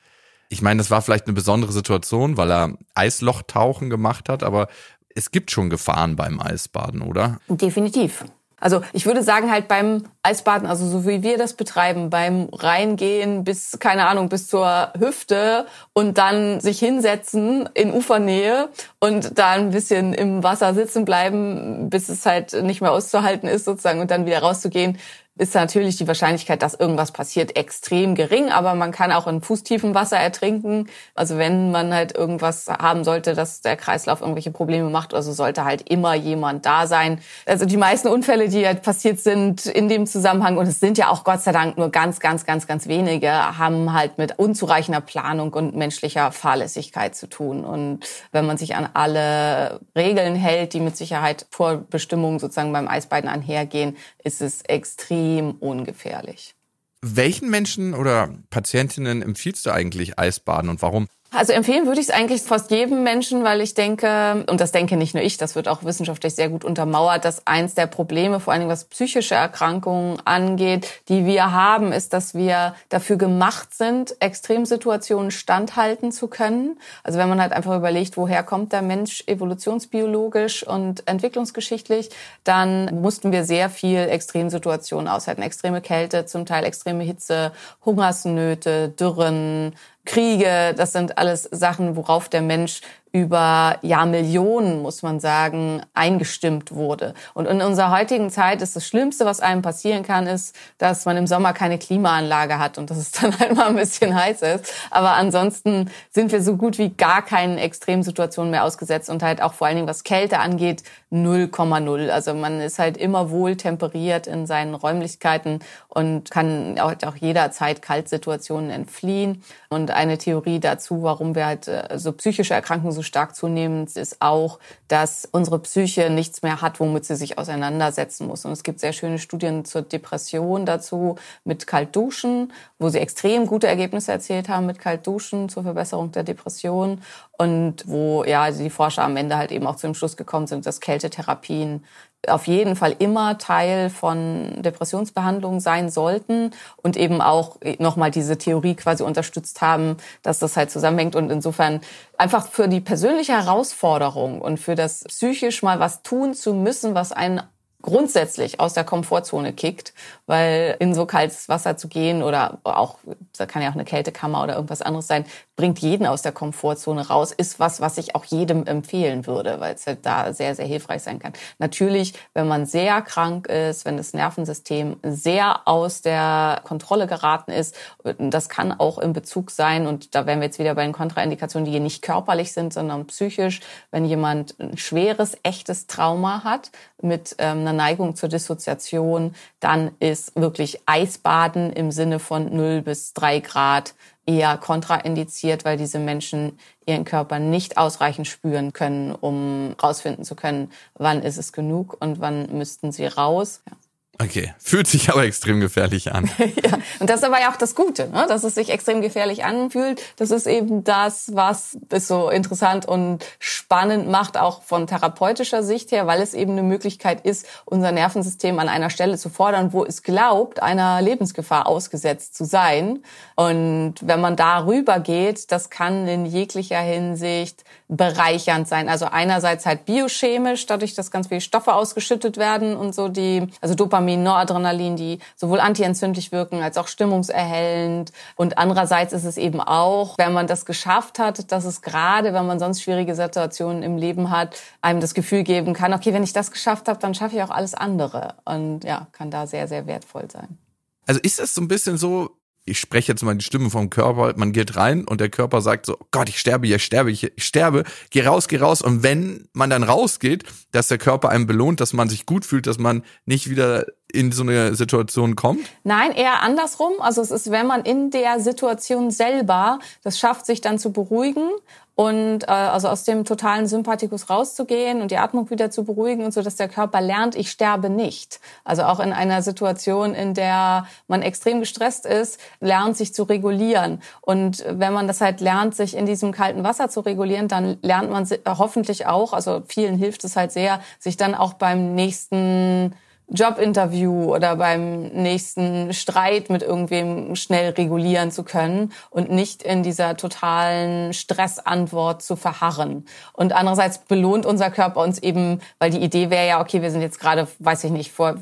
ich meine, das war vielleicht eine besondere Situation, weil er Eislochtauchen gemacht hat, aber es gibt schon Gefahren beim Eisbaden, oder? Definitiv. Also ich würde sagen halt beim Eisbaden, also so wie wir das betreiben, beim Reingehen bis, keine Ahnung, bis zur Hüfte und dann sich hinsetzen in Ufernähe und da ein bisschen im Wasser sitzen bleiben, bis es halt nicht mehr auszuhalten ist sozusagen und dann wieder rauszugehen, ist natürlich die Wahrscheinlichkeit, dass irgendwas passiert, extrem gering, aber man kann auch in fußtiefem Wasser ertrinken. Also wenn man halt irgendwas haben sollte, dass der Kreislauf irgendwelche Probleme macht, also sollte halt immer jemand da sein. Also die meisten Unfälle, die halt passiert sind in dem Zusammenhang, und es sind ja auch Gott sei Dank nur ganz, ganz, ganz, ganz wenige, haben halt mit unzureichender Planung und menschlicher Fahrlässigkeit zu tun. Und wenn man sich an alle Regeln hält, die mit Sicherheit vor Bestimmungen sozusagen beim Eisbeiden einhergehen, ist es extrem ungefährlich. Welchen Menschen oder Patientinnen empfiehlst du eigentlich Eisbaden und warum? Also empfehlen würde ich es eigentlich fast jedem Menschen, weil ich denke, und das denke nicht nur ich, das wird auch wissenschaftlich sehr gut untermauert, dass eins der Probleme, vor allem was psychische Erkrankungen angeht, die wir haben, ist, dass wir dafür gemacht sind, Extremsituationen standhalten zu können. Also wenn man halt einfach überlegt, woher kommt der Mensch evolutionsbiologisch und entwicklungsgeschichtlich, dann mussten wir sehr viel Extremsituationen aushalten. Extreme Kälte, zum Teil extreme Hitze, Hungersnöte, Dürren, Kriege, das sind alles Sachen, worauf der Mensch über Jahrmillionen, muss man sagen, eingestimmt wurde. Und in unserer heutigen Zeit ist das Schlimmste, was einem passieren kann, ist, dass man im Sommer keine Klimaanlage hat und dass es *laughs* dann halt mal ein bisschen heiß ist. Aber ansonsten sind wir so gut wie gar keinen Extremsituationen mehr ausgesetzt und halt auch vor allen Dingen, was Kälte angeht, 0,0. Also man ist halt immer wohl temperiert in seinen Räumlichkeiten und kann auch, auch jederzeit Kaltsituationen entfliehen. Und eine Theorie dazu, warum wir halt äh, so psychische Erkrankungen so stark zunehmen, ist auch, dass unsere Psyche nichts mehr hat, womit sie sich auseinandersetzen muss. Und es gibt sehr schöne Studien zur Depression dazu mit Kaltduschen, wo sie extrem gute Ergebnisse erzielt haben mit Kaltduschen zur Verbesserung der Depression und wo ja die Forscher am Ende halt eben auch zu dem Schluss gekommen sind, dass Kältetherapien auf jeden Fall immer Teil von Depressionsbehandlung sein sollten und eben auch nochmal diese Theorie quasi unterstützt haben, dass das halt zusammenhängt und insofern einfach für die persönliche Herausforderung und für das psychisch mal was tun zu müssen, was einen grundsätzlich aus der Komfortzone kickt, weil in so kaltes Wasser zu gehen oder auch, da kann ja auch eine Kältekammer oder irgendwas anderes sein, bringt jeden aus der Komfortzone raus, ist was, was ich auch jedem empfehlen würde, weil es halt da sehr, sehr hilfreich sein kann. Natürlich, wenn man sehr krank ist, wenn das Nervensystem sehr aus der Kontrolle geraten ist, das kann auch in Bezug sein, und da wären wir jetzt wieder bei den Kontraindikationen, die hier nicht körperlich sind, sondern psychisch, wenn jemand ein schweres, echtes Trauma hat mit ähm, einer Neigung zur Dissoziation, dann ist wirklich Eisbaden im Sinne von 0 bis 3 Grad eher kontraindiziert, weil diese Menschen ihren Körper nicht ausreichend spüren können, um rausfinden zu können, wann ist es genug und wann müssten sie raus. Ja. Okay, fühlt sich aber extrem gefährlich an. *laughs* ja, und das ist aber ja auch das Gute, ne? dass es sich extrem gefährlich anfühlt. Das ist eben das, was es so interessant und spannend macht, auch von therapeutischer Sicht her, weil es eben eine Möglichkeit ist, unser Nervensystem an einer Stelle zu fordern, wo es glaubt, einer Lebensgefahr ausgesetzt zu sein. Und wenn man darüber geht, das kann in jeglicher Hinsicht bereichernd sein. Also einerseits halt biochemisch, dadurch, dass ganz viele Stoffe ausgeschüttet werden und so die, also Dopamin, Noradrenalin, die sowohl antientzündlich wirken als auch stimmungserhellend. Und andererseits ist es eben auch, wenn man das geschafft hat, dass es gerade, wenn man sonst schwierige Situationen im Leben hat, einem das Gefühl geben kann, okay, wenn ich das geschafft habe, dann schaffe ich auch alles andere. Und ja, kann da sehr, sehr wertvoll sein. Also ist das so ein bisschen so, ich spreche jetzt mal die Stimme vom Körper, man geht rein und der Körper sagt so, Gott, ich sterbe, ich sterbe, ich sterbe, geh raus, geh raus. Und wenn man dann rausgeht, dass der Körper einem belohnt, dass man sich gut fühlt, dass man nicht wieder in so eine Situation kommt? Nein, eher andersrum. Also es ist, wenn man in der Situation selber das schafft, sich dann zu beruhigen und äh, also aus dem totalen Sympathikus rauszugehen und die Atmung wieder zu beruhigen und so, dass der Körper lernt, ich sterbe nicht. Also auch in einer Situation, in der man extrem gestresst ist, lernt sich zu regulieren. Und wenn man das halt lernt, sich in diesem kalten Wasser zu regulieren, dann lernt man hoffentlich auch, also vielen hilft es halt sehr, sich dann auch beim nächsten Jobinterview oder beim nächsten Streit mit irgendwem schnell regulieren zu können und nicht in dieser totalen Stressantwort zu verharren. Und andererseits belohnt unser Körper uns eben, weil die Idee wäre ja, okay, wir sind jetzt gerade, weiß ich nicht, vor,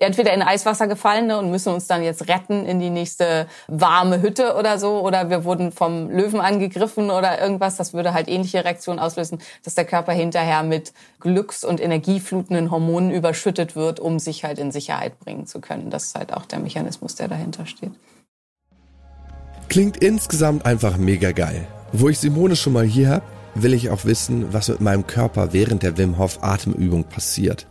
entweder in Eiswasser gefallen ne, und müssen uns dann jetzt retten in die nächste warme Hütte oder so, oder wir wurden vom Löwen angegriffen oder irgendwas. Das würde halt ähnliche Reaktionen auslösen, dass der Körper hinterher mit glücks- und energieflutenden Hormonen überschüttet wird, um sich halt in Sicherheit bringen zu können. Das ist halt auch der Mechanismus, der dahinter steht. Klingt insgesamt einfach mega geil. Wo ich Simone schon mal hier habe, will ich auch wissen, was mit meinem Körper während der Wim Hof Atemübung passiert.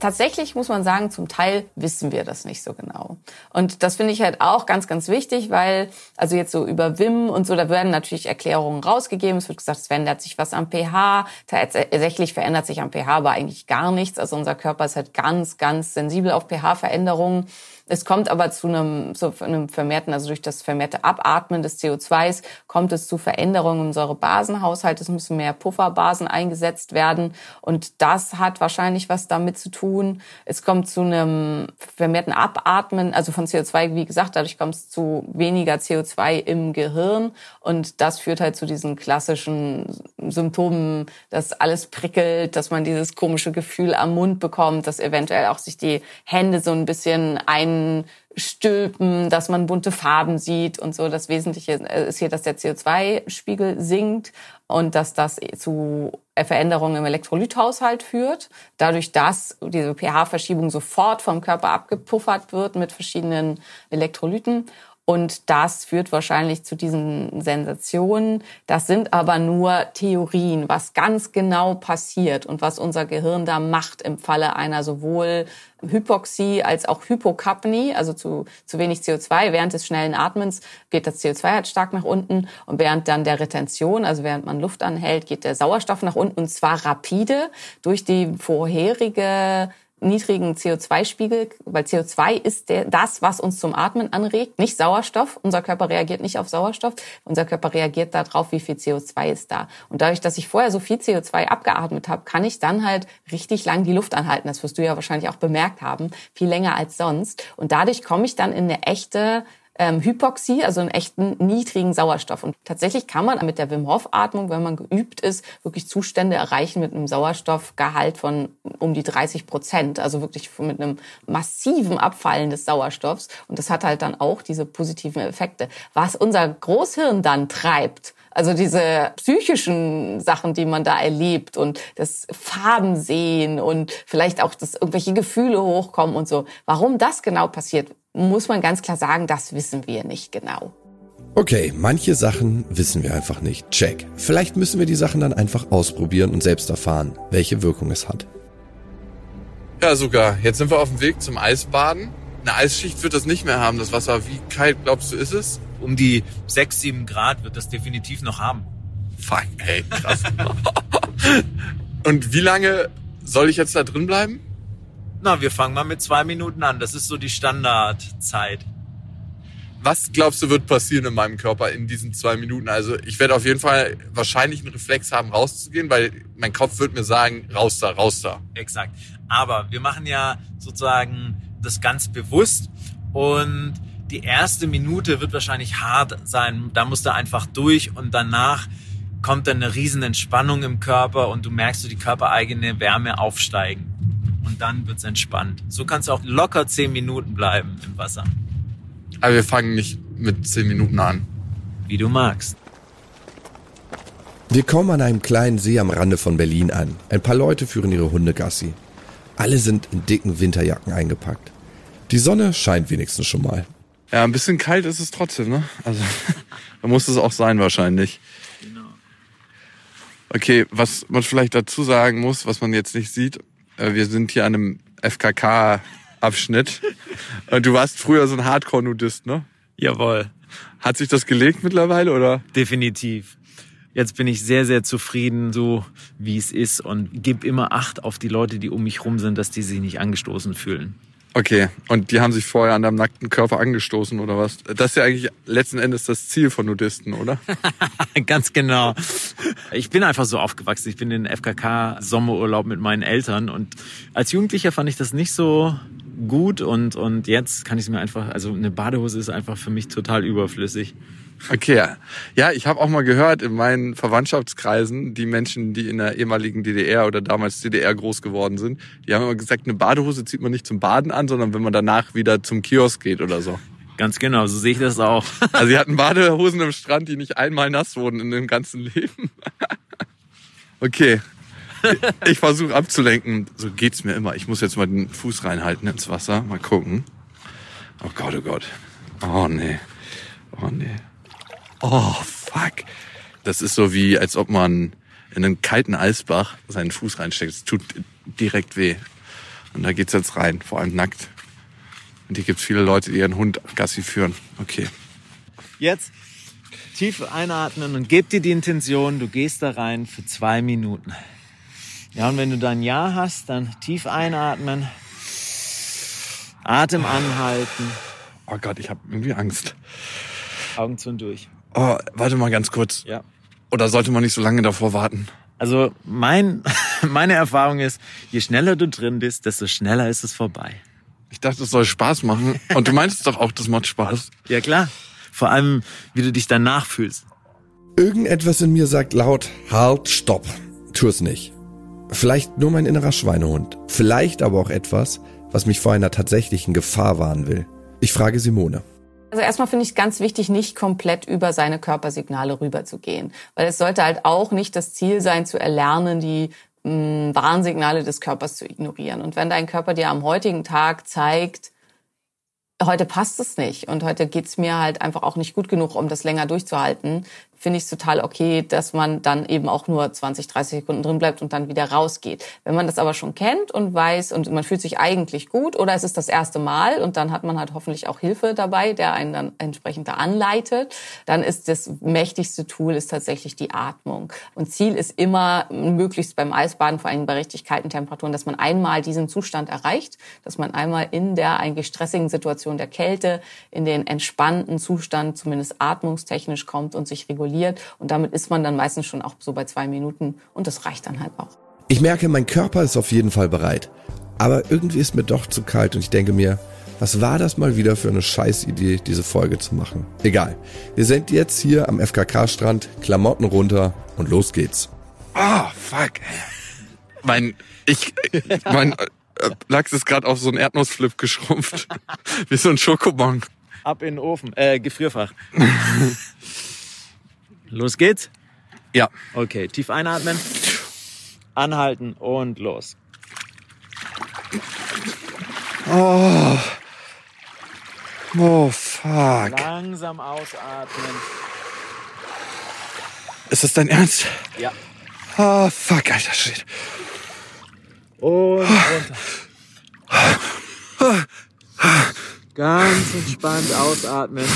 Tatsächlich muss man sagen, zum Teil wissen wir das nicht so genau. Und das finde ich halt auch ganz, ganz wichtig, weil, also jetzt so über WIM und so, da werden natürlich Erklärungen rausgegeben. Es wird gesagt, es verändert sich was am pH. Tatsächlich verändert sich am pH aber eigentlich gar nichts. Also unser Körper ist halt ganz, ganz sensibel auf pH-Veränderungen. Es kommt aber zu einem, zu einem vermehrten, also durch das vermehrte Abatmen des CO2s kommt es zu Veränderungen im Säurebasenhaushalt. Es müssen mehr Pufferbasen eingesetzt werden und das hat wahrscheinlich was damit zu tun. Es kommt zu einem vermehrten Abatmen, also von CO2, wie gesagt, dadurch kommt es zu weniger CO2 im Gehirn und das führt halt zu diesen klassischen Symptomen, dass alles prickelt, dass man dieses komische Gefühl am Mund bekommt, dass eventuell auch sich die Hände so ein bisschen ein Stülpen, dass man bunte Farben sieht und so. Das Wesentliche ist hier, dass der CO2-Spiegel sinkt und dass das zu Veränderungen im Elektrolythaushalt führt. Dadurch, dass diese pH-Verschiebung sofort vom Körper abgepuffert wird mit verschiedenen Elektrolyten. Und das führt wahrscheinlich zu diesen Sensationen. Das sind aber nur Theorien, was ganz genau passiert und was unser Gehirn da macht im Falle einer sowohl Hypoxie als auch Hypokapnie, also zu, zu wenig CO2. Während des schnellen Atmens geht das CO2 halt stark nach unten und während dann der Retention, also während man Luft anhält, geht der Sauerstoff nach unten und zwar rapide durch die vorherige niedrigen CO2-Spiegel, weil CO2 ist der, das, was uns zum Atmen anregt, nicht Sauerstoff. Unser Körper reagiert nicht auf Sauerstoff. Unser Körper reagiert darauf, wie viel CO2 ist da. Und dadurch, dass ich vorher so viel CO2 abgeatmet habe, kann ich dann halt richtig lang die Luft anhalten. Das wirst du ja wahrscheinlich auch bemerkt haben. Viel länger als sonst. Und dadurch komme ich dann in eine echte ähm, Hypoxie, also einen echten niedrigen Sauerstoff. Und tatsächlich kann man mit der Wim Hof Atmung, wenn man geübt ist, wirklich Zustände erreichen mit einem Sauerstoffgehalt von um die 30 Prozent, also wirklich mit einem massiven Abfallen des Sauerstoffs. Und das hat halt dann auch diese positiven Effekte. Was unser Großhirn dann treibt, also diese psychischen Sachen, die man da erlebt und das Farben sehen und vielleicht auch, dass irgendwelche Gefühle hochkommen und so. Warum das genau passiert, muss man ganz klar sagen, das wissen wir nicht genau. Okay, manche Sachen wissen wir einfach nicht. Check. Vielleicht müssen wir die Sachen dann einfach ausprobieren und selbst erfahren, welche Wirkung es hat. Ja, sogar. Jetzt sind wir auf dem Weg zum Eisbaden. Eine Eisschicht wird das nicht mehr haben, das Wasser. Wie kalt glaubst du, ist es? Um die 6, 7 Grad wird das definitiv noch haben. Fuck, ey, krass. *laughs* und wie lange soll ich jetzt da drin bleiben? Na, wir fangen mal mit zwei Minuten an. Das ist so die Standardzeit. Was glaubst du, wird passieren in meinem Körper in diesen zwei Minuten? Also ich werde auf jeden Fall wahrscheinlich einen Reflex haben, rauszugehen, weil mein Kopf wird mir sagen, raus da, raus da. Exakt. Aber wir machen ja sozusagen das ganz bewusst und die erste Minute wird wahrscheinlich hart sein. Da musst du einfach durch und danach kommt dann eine riesen Entspannung im Körper und du merkst so die körpereigene Wärme aufsteigen. Und dann wird's entspannt. So kannst du auch locker zehn Minuten bleiben im Wasser. Aber wir fangen nicht mit zehn Minuten an. Wie du magst. Wir kommen an einem kleinen See am Rande von Berlin an. Ein paar Leute führen ihre Hunde Gassi. Alle sind in dicken Winterjacken eingepackt. Die Sonne scheint wenigstens schon mal. Ja, ein bisschen kalt ist es trotzdem, ne? Also, *laughs* da muss es auch sein wahrscheinlich. Okay, was man vielleicht dazu sagen muss, was man jetzt nicht sieht, wir sind hier an einem FKK-Abschnitt. Und du warst früher so ein Hardcore-Nudist, ne? Jawohl. Hat sich das gelegt mittlerweile, oder? Definitiv. Jetzt bin ich sehr, sehr zufrieden, so wie es ist und gebe immer Acht auf die Leute, die um mich rum sind, dass die sich nicht angestoßen fühlen. Okay, und die haben sich vorher an deinem nackten Körper angestoßen, oder was? Das ist ja eigentlich letzten Endes das Ziel von Nudisten, oder? *laughs* Ganz genau. Ich bin einfach so aufgewachsen. Ich bin in den FKK-Sommerurlaub mit meinen Eltern und als Jugendlicher fand ich das nicht so gut und, und jetzt kann ich es mir einfach, also eine Badehose ist einfach für mich total überflüssig. Okay, ja. Ich habe auch mal gehört in meinen Verwandtschaftskreisen, die Menschen, die in der ehemaligen DDR oder damals DDR groß geworden sind, die haben immer gesagt, eine Badehose zieht man nicht zum Baden an, sondern wenn man danach wieder zum Kiosk geht oder so. Ganz genau, so sehe ich das auch. *laughs* Also sie hatten Badehosen im Strand, die nicht einmal nass wurden in dem ganzen Leben. *laughs* Okay. Ich versuche abzulenken. So geht's mir immer. Ich muss jetzt mal den Fuß reinhalten ins Wasser. Mal gucken. Oh Gott, oh Gott. Oh nee. Oh nee. Oh fuck. Das ist so wie, als ob man in einen kalten Eisbach seinen Fuß reinsteckt. Es tut direkt weh. Und da geht's jetzt rein, vor allem nackt. Und hier gibt's viele Leute, die ihren Hund Gassi führen. Okay. Jetzt tief einatmen und gib dir die Intention, du gehst da rein für zwei Minuten. Ja, und wenn du dann Ja hast, dann tief einatmen, Atem anhalten, Oh Gott, ich habe irgendwie Angst. Augen zu und durch. Oh, warte mal ganz kurz. Ja. Oder sollte man nicht so lange davor warten? Also mein, *laughs* meine Erfahrung ist, je schneller du drin bist, desto schneller ist es vorbei. Ich dachte, es soll Spaß machen. Und du meinst doch auch, das macht Spaß. Ja klar. Vor allem, wie du dich danach fühlst. Irgendetwas in mir sagt laut, halt, stopp. Tu es nicht. Vielleicht nur mein innerer Schweinehund. Vielleicht aber auch etwas, was mich vor einer tatsächlichen Gefahr warnen will. Ich frage Simone. Also erstmal finde ich es ganz wichtig, nicht komplett über seine Körpersignale rüberzugehen. Weil es sollte halt auch nicht das Ziel sein, zu erlernen, die mh, Warnsignale des Körpers zu ignorieren. Und wenn dein Körper dir am heutigen Tag zeigt, heute passt es nicht und heute geht's mir halt einfach auch nicht gut genug, um das länger durchzuhalten, finde ich es total okay, dass man dann eben auch nur 20, 30 Sekunden drin bleibt und dann wieder rausgeht. Wenn man das aber schon kennt und weiß und man fühlt sich eigentlich gut oder es ist das erste Mal und dann hat man halt hoffentlich auch Hilfe dabei, der einen dann entsprechend da anleitet, dann ist das mächtigste Tool ist tatsächlich die Atmung. Und Ziel ist immer möglichst beim Eisbaden, vor allem bei richtig kalten Temperaturen, dass man einmal diesen Zustand erreicht, dass man einmal in der eigentlich stressigen Situation der Kälte in den entspannten Zustand, zumindest atmungstechnisch kommt und sich reguliert reguliert. Und damit ist man dann meistens schon auch so bei zwei Minuten und das reicht dann halt auch. Ich merke, mein Körper ist auf jeden Fall bereit. Aber irgendwie ist mir doch zu kalt und ich denke mir, was war das mal wieder für eine Scheißidee, diese Folge zu machen? Egal. Wir sind jetzt hier am FKK-Strand, Klamotten runter und los geht's. Oh, fuck. Mein, ich, mein äh, Lachs ist gerade auf so einen Erdnussflip geschrumpft. *laughs* Wie so ein Schokobon. Ab in den Ofen, äh, Gefrierfach. *laughs* Los geht's? Ja. Okay, tief einatmen, anhalten und los. Oh. Oh, fuck. Langsam ausatmen. Ist das dein Ernst? Ja. Oh, fuck, alter Shit. Und runter. Ganz entspannt ausatmen.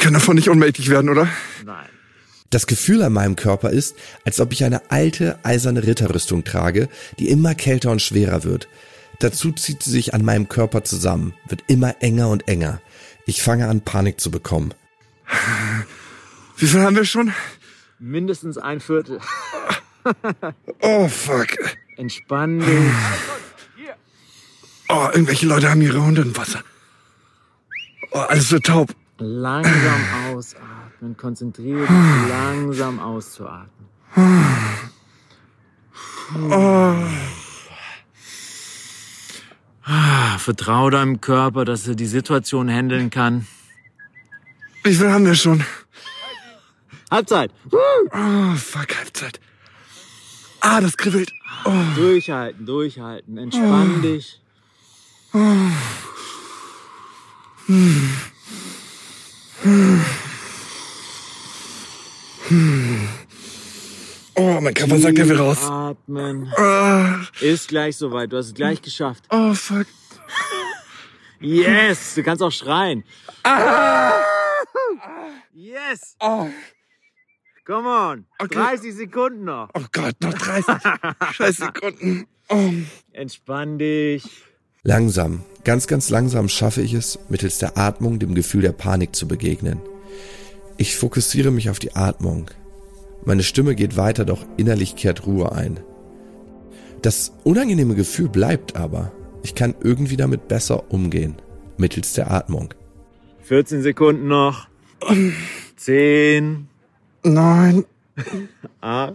Kann davon nicht ohnmächtig werden, oder? Nein. Das Gefühl an meinem Körper ist, als ob ich eine alte, eiserne Ritterrüstung trage, die immer kälter und schwerer wird. Dazu zieht sie sich an meinem Körper zusammen, wird immer enger und enger. Ich fange an, Panik zu bekommen. *laughs* Wie viel haben wir schon? Mindestens ein Viertel. *laughs* Oh, fuck. Entspann dich. Oh, irgendwelche Leute haben ihre Hunde im Wasser. Oh, alles so taub. Langsam *clears throat* ausatmen. Konzentriere dich, *clears throat* langsam auszuatmen. Ah, Vertrau deinem Körper, dass er die Situation handeln kann. Wie viel haben wir schon? Halbzeit. Oh, fuck, Halbzeit. Ah, das kribbelt. Durchhalten, durchhalten. Entspann dich. Oh, mein Körper sagt, er will raus. Atmen. Ah, Ist gleich soweit. Du hast es gleich geschafft. Oh, fuck. Yes! Du kannst auch schreien. Yes! Come on! Okay. 30 Sekunden noch. Oh Gott, noch 30 scheiß Sekunden. *laughs* Oh. Entspann dich. Langsam, ganz, ganz langsam schaffe ich es, mittels der Atmung dem Gefühl der Panik zu begegnen. Ich fokussiere mich auf die Atmung. Meine Stimme geht weiter, doch innerlich kehrt Ruhe ein. Das unangenehme Gefühl bleibt aber. Ich kann irgendwie damit besser umgehen, mittels der Atmung. 14 Sekunden noch. 10, 9, 8,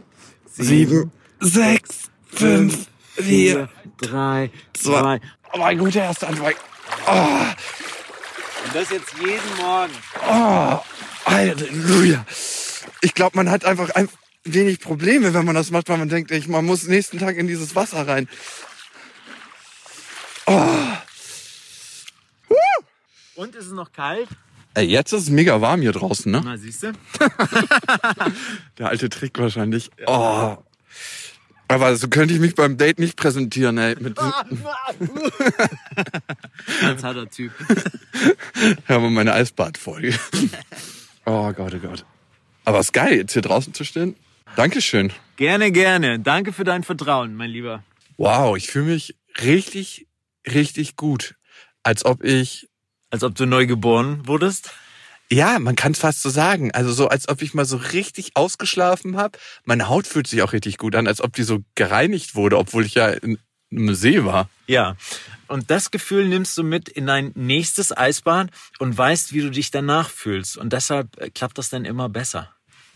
7, 6, 5, 4, drei, zwei. zwei. Oh mein guter erster Anfang. Oh. Und das jetzt jeden Morgen. Oh, Halleluja. Ich glaube, man hat einfach ein wenig Probleme, wenn man das macht, weil man denkt, ich, man muss nächsten Tag in dieses Wasser rein. Oh. Huh. Und ist es noch kalt? Ey, jetzt ist es mega warm hier draußen, ne? Na, siehst du? *laughs* *laughs* Der alte Trick wahrscheinlich. Ja. Oh. Aber so könnte ich mich beim Date nicht präsentieren, ey. Mit, Ganz harter Typ. *laughs* hör mal meine Eisbadfolge. *laughs* Oh Gott, oh Gott. Aber es ist geil, jetzt hier draußen zu stehen. Dankeschön. Gerne, gerne. Danke für dein Vertrauen, mein Lieber. Wow, ich fühle mich richtig, richtig gut. Als ob ich Als ob du neu geboren wurdest. Ja, man kann es fast so sagen. Also so, als ob ich mal so richtig ausgeschlafen habe. Meine Haut fühlt sich auch richtig gut an, als ob die so gereinigt wurde, obwohl ich ja in einem See war. Ja. Und das Gefühl nimmst du mit in dein nächstes Eisbad und weißt, wie du dich danach fühlst. Und deshalb äh, klappt das dann immer besser.